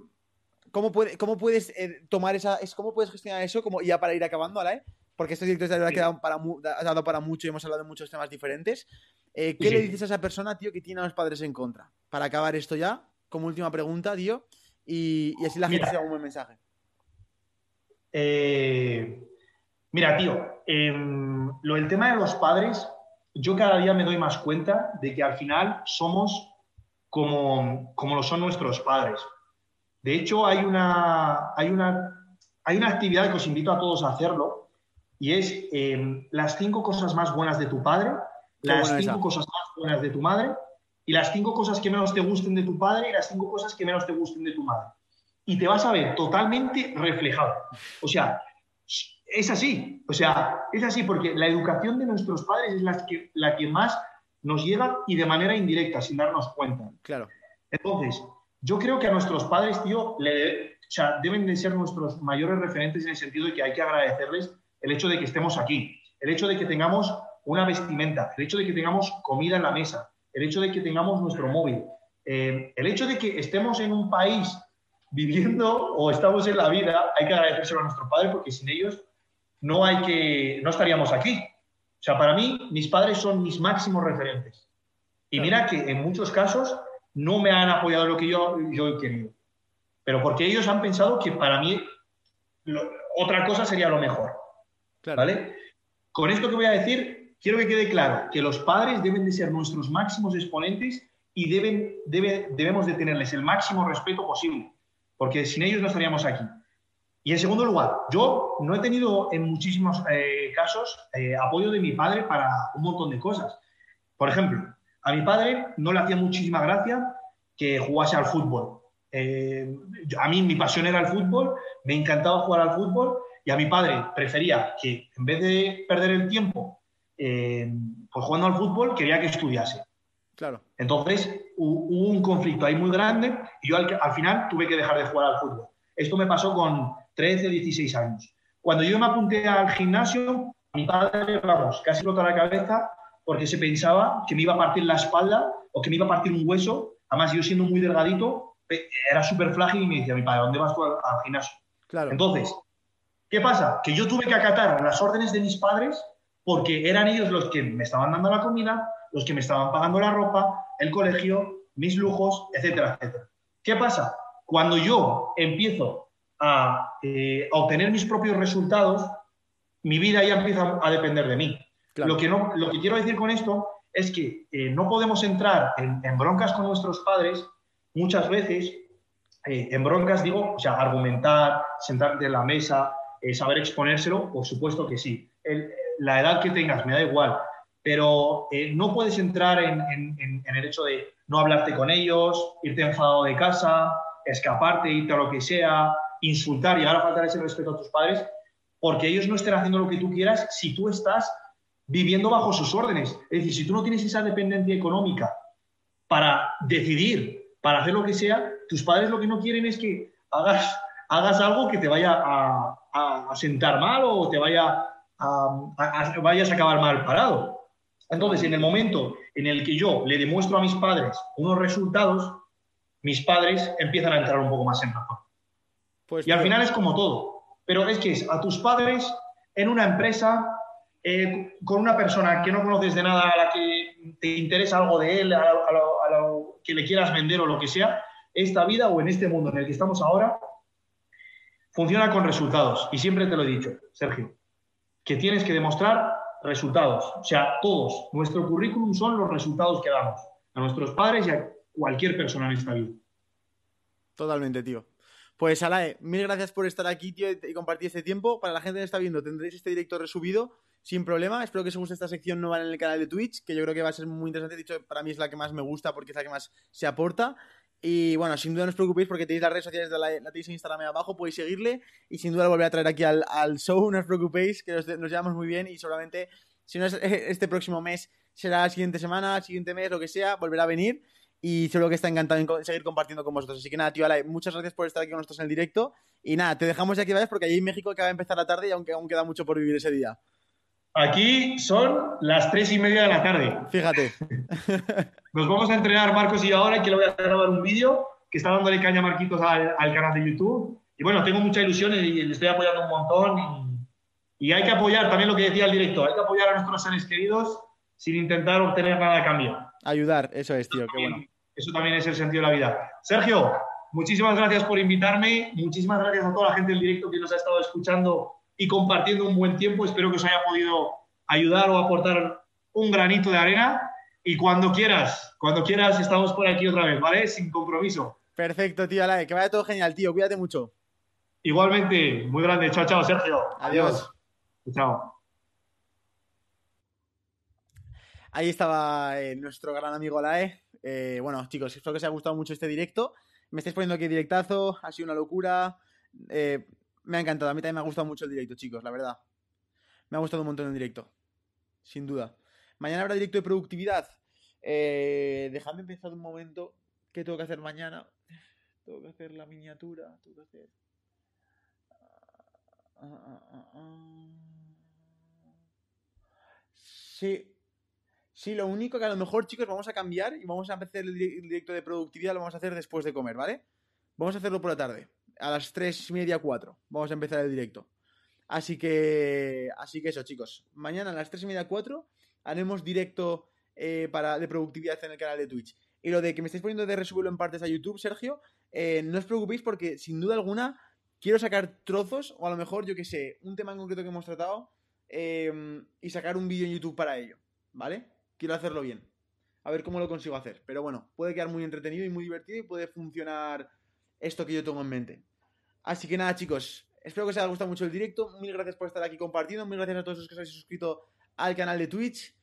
¿Cómo, cómo puedes eh, tomar esa. Es, ¿Cómo puedes gestionar eso como ya para ir acabando, ¿vale? Porque estos directos de verdad que han para, dado para mucho y hemos hablado de muchos temas diferentes. Eh, ¿Qué le dices a esa persona, tío, que tiene a los padres en contra? Para acabar esto ya, como última pregunta, tío. Y, así la gente se da un buen mensaje. Eh, mira, tío, em, lo del tema de los padres, yo cada día me doy más cuenta de que al final somos como, como lo son nuestros padres. De hecho, hay una, hay una, hay una actividad que os invito a todos a hacerlo y es em, las cinco cosas más buenas de tu padre, las cinco cosas más buenas de tu madre y las cinco cosas que menos te gusten de tu padre y las cinco cosas que menos te gusten de tu madre. Y te vas a ver totalmente reflejado. O sea, es así. O sea, es así porque la educación de nuestros padres es la que, la que más nos llega y de manera indirecta, sin darnos cuenta. Claro. Entonces, yo creo que a nuestros padres, tío, le, deben de ser nuestros mayores referentes en el sentido de que hay que agradecerles el hecho de que estemos aquí. el hecho de que tengamos una vestimenta, el hecho de que tengamos comida en la mesa, el hecho de que tengamos nuestro móvil, eh, el hecho de que estemos en un país viviendo o estamos en la vida, hay que agradecérselo a nuestros padres porque sin ellos no hay que, no estaríamos aquí. O sea, para mí, mis padres son mis máximos referentes. Y mira que en muchos casos no me han apoyado lo que yo, yo he querido. Pero porque ellos han pensado que para mí otra cosa sería lo mejor. ¿Vale? Con esto que voy a decir, quiero que quede claro que los padres deben de ser nuestros máximos exponentes y deben, debemos de tenerles el máximo respeto posible, porque sin ellos no estaríamos aquí. Y en segundo lugar, yo no he tenido en muchísimos eh, casos eh, apoyo de mi padre para un montón de cosas. Por ejemplo, a mi padre no le hacía muchísima gracia que jugase al fútbol. Eh, a mí mi pasión era el fútbol, me encantaba jugar al fútbol y a mi padre prefería que en vez de perder el tiempo pues jugando al fútbol, quería que estudiase. Claro. Entonces hubo un conflicto ahí muy grande y yo al, final tuve que dejar de jugar al fútbol. Esto me pasó con 13, 16 años. Cuando yo me apunté al gimnasio, mi padre, vamos, casi rota la cabeza porque se pensaba que me iba a partir la espalda o que me iba a partir un hueso. Además, yo siendo muy delgadito, era súper frágil y me decía, mi padre, ¿dónde vas tú al, gimnasio? Claro. Entonces, ¿qué pasa? Que yo tuve que acatar las órdenes de mis padres porque eran ellos los que me estaban dando la comida, los que me estaban pagando la ropa, el colegio, mis lujos, etcétera, etcétera. ¿Qué pasa? Cuando yo empiezo a, eh, obtener mis propios resultados, mi vida ya empieza a depender de mí. Lo, que no, lo que quiero decir con esto es que eh, no podemos entrar en, broncas con nuestros padres muchas veces, eh, en broncas digo, o sea, argumentar, sentarte en la mesa, saber exponérselo, por supuesto que sí. la edad que tengas, me da igual, pero eh, no puedes entrar en, el hecho de no hablarte con ellos, irte enfadado de casa, escaparte, irte a lo que sea, insultar, llegar a faltar ese respeto a tus padres, porque ellos no estén haciendo lo que tú quieras si tú estás viviendo bajo sus órdenes. Es decir, si tú no tienes esa dependencia económica para decidir, para hacer lo que sea, tus padres lo que no quieren es que hagas, hagas algo que te vaya a, sentar mal o te vaya a, vayas a acabar mal parado. Entonces, en el momento en el que yo le demuestro a mis padres unos resultados, mis padres empiezan a entrar un poco más en razón. Pues y al final es como todo. Pero es que es a tus padres en una empresa, eh, con una persona que no conoces de nada, a la que te interesa algo de él, a lo, que le quieras vender o lo que sea, esta vida o en este mundo en el que estamos ahora, funciona con resultados. Y siempre te lo he dicho, Sergio, que tienes que demostrar resultados. O sea, todos. Nuestro currículum son los resultados que damos a nuestros padres y a cualquier persona en esta vida. Totalmente, tío. Pues Alae, mil gracias por estar aquí, tío, y compartir este tiempo. Para la gente que está viendo, tendréis este directo resubido sin problema. Espero que os guste esta sección nueva en el canal de Twitch, que yo creo que va a ser muy interesante. De hecho, para mí es la que más me gusta porque es la que más se aporta. Y bueno, sin duda no os preocupéis porque tenéis las redes sociales de la, la tenéis en Instagram ahí abajo, podéis seguirle y sin duda lo volveré a traer aquí al, show, no os preocupéis, que nos, llevamos muy bien y seguramente, si no es este próximo mes, será la siguiente semana, siguiente mes, lo que sea, volverá a venir y seguro que está encantado en seguir compartiendo con vosotros. Así que nada, tío, muchas gracias por estar aquí con nosotros en el directo y nada, te dejamos ya que vayas porque allí en México acaba de empezar la tarde y aunque aún queda mucho por vivir ese día. Aquí son las tres y media de la tarde. Fíjate. Nos vamos a entrenar Marcos y ahora que le voy a grabar un vídeo que está dándole caña a Marquitos al, canal de YouTube. Y bueno, tengo mucha ilusión y le estoy apoyando un montón. Y, hay que apoyar, también lo que decía el director, hay que apoyar a nuestros seres queridos sin intentar obtener nada a cambio. Ayudar, eso es, tío, qué bueno. Eso también es el sentido de la vida. Sergio, muchísimas gracias por invitarme. Muchísimas gracias a toda la gente del directo que nos ha estado escuchando y compartiendo un buen tiempo. Espero que os haya podido ayudar o aportar un granito de arena. Y cuando quieras, cuando quieras, estamos por aquí otra vez, ¿vale? Sin compromiso. Perfecto, tío, Alae. Que vaya todo genial, tío. Cuídate mucho. Igualmente, muy grande. Chao, chao, Sergio. Adiós. Chao. Ahí estaba eh, nuestro gran amigo Alae. Eh, bueno, chicos, espero que os haya gustado mucho este directo. Me estáis poniendo aquí directazo, ha sido una locura. Eh, me ha encantado. A mí también me ha gustado mucho el directo, chicos, la verdad. Me ha gustado un montón el directo. Sin duda. Mañana habrá directo de productividad. Eh, dejadme pensar un momento. ¿Qué tengo que hacer mañana? Tengo que hacer la miniatura. Tengo que hacer. Ah, ah, ah, Sí. Sí, lo único que a lo mejor, chicos, vamos a cambiar y vamos a empezar el directo de productividad, lo vamos a hacer después de comer, ¿vale? Vamos a hacerlo por la tarde, a las tres y media, cuatro. Vamos a empezar el directo. Así que, así que eso, chicos. Mañana a las tres y media, cuatro haremos directo eh, para, de productividad en el canal de Twitch. Y lo de que me estáis poniendo de resubirlo en partes a YouTube, Sergio, eh, no os preocupéis porque sin duda alguna quiero sacar trozos o a lo mejor, yo que sé, un tema en concreto que hemos tratado eh, y sacar un vídeo en YouTube para ello, ¿vale? Quiero hacerlo bien. A ver cómo lo consigo hacer. Pero bueno, puede quedar muy entretenido y muy divertido y puede funcionar esto que yo tengo en mente. Así que nada, chicos. Espero que os haya gustado mucho el directo. Mil gracias por estar aquí compartiendo. Mil gracias a todos los que os habéis suscrito al canal de Twitch.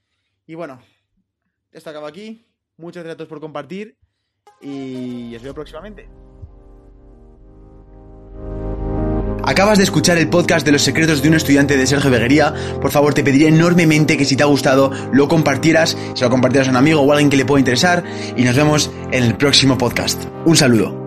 Y bueno, esto acaba aquí. Muchas gracias a todos por compartir. Y os veo próximamente. Acabas de escuchar el podcast de los secretos de un estudiante de Sergio Beguería. Por favor, te pediría enormemente que si te ha gustado lo compartieras, se lo compartieras a un amigo o a alguien que le pueda interesar. Y nos vemos en el próximo podcast. Un saludo.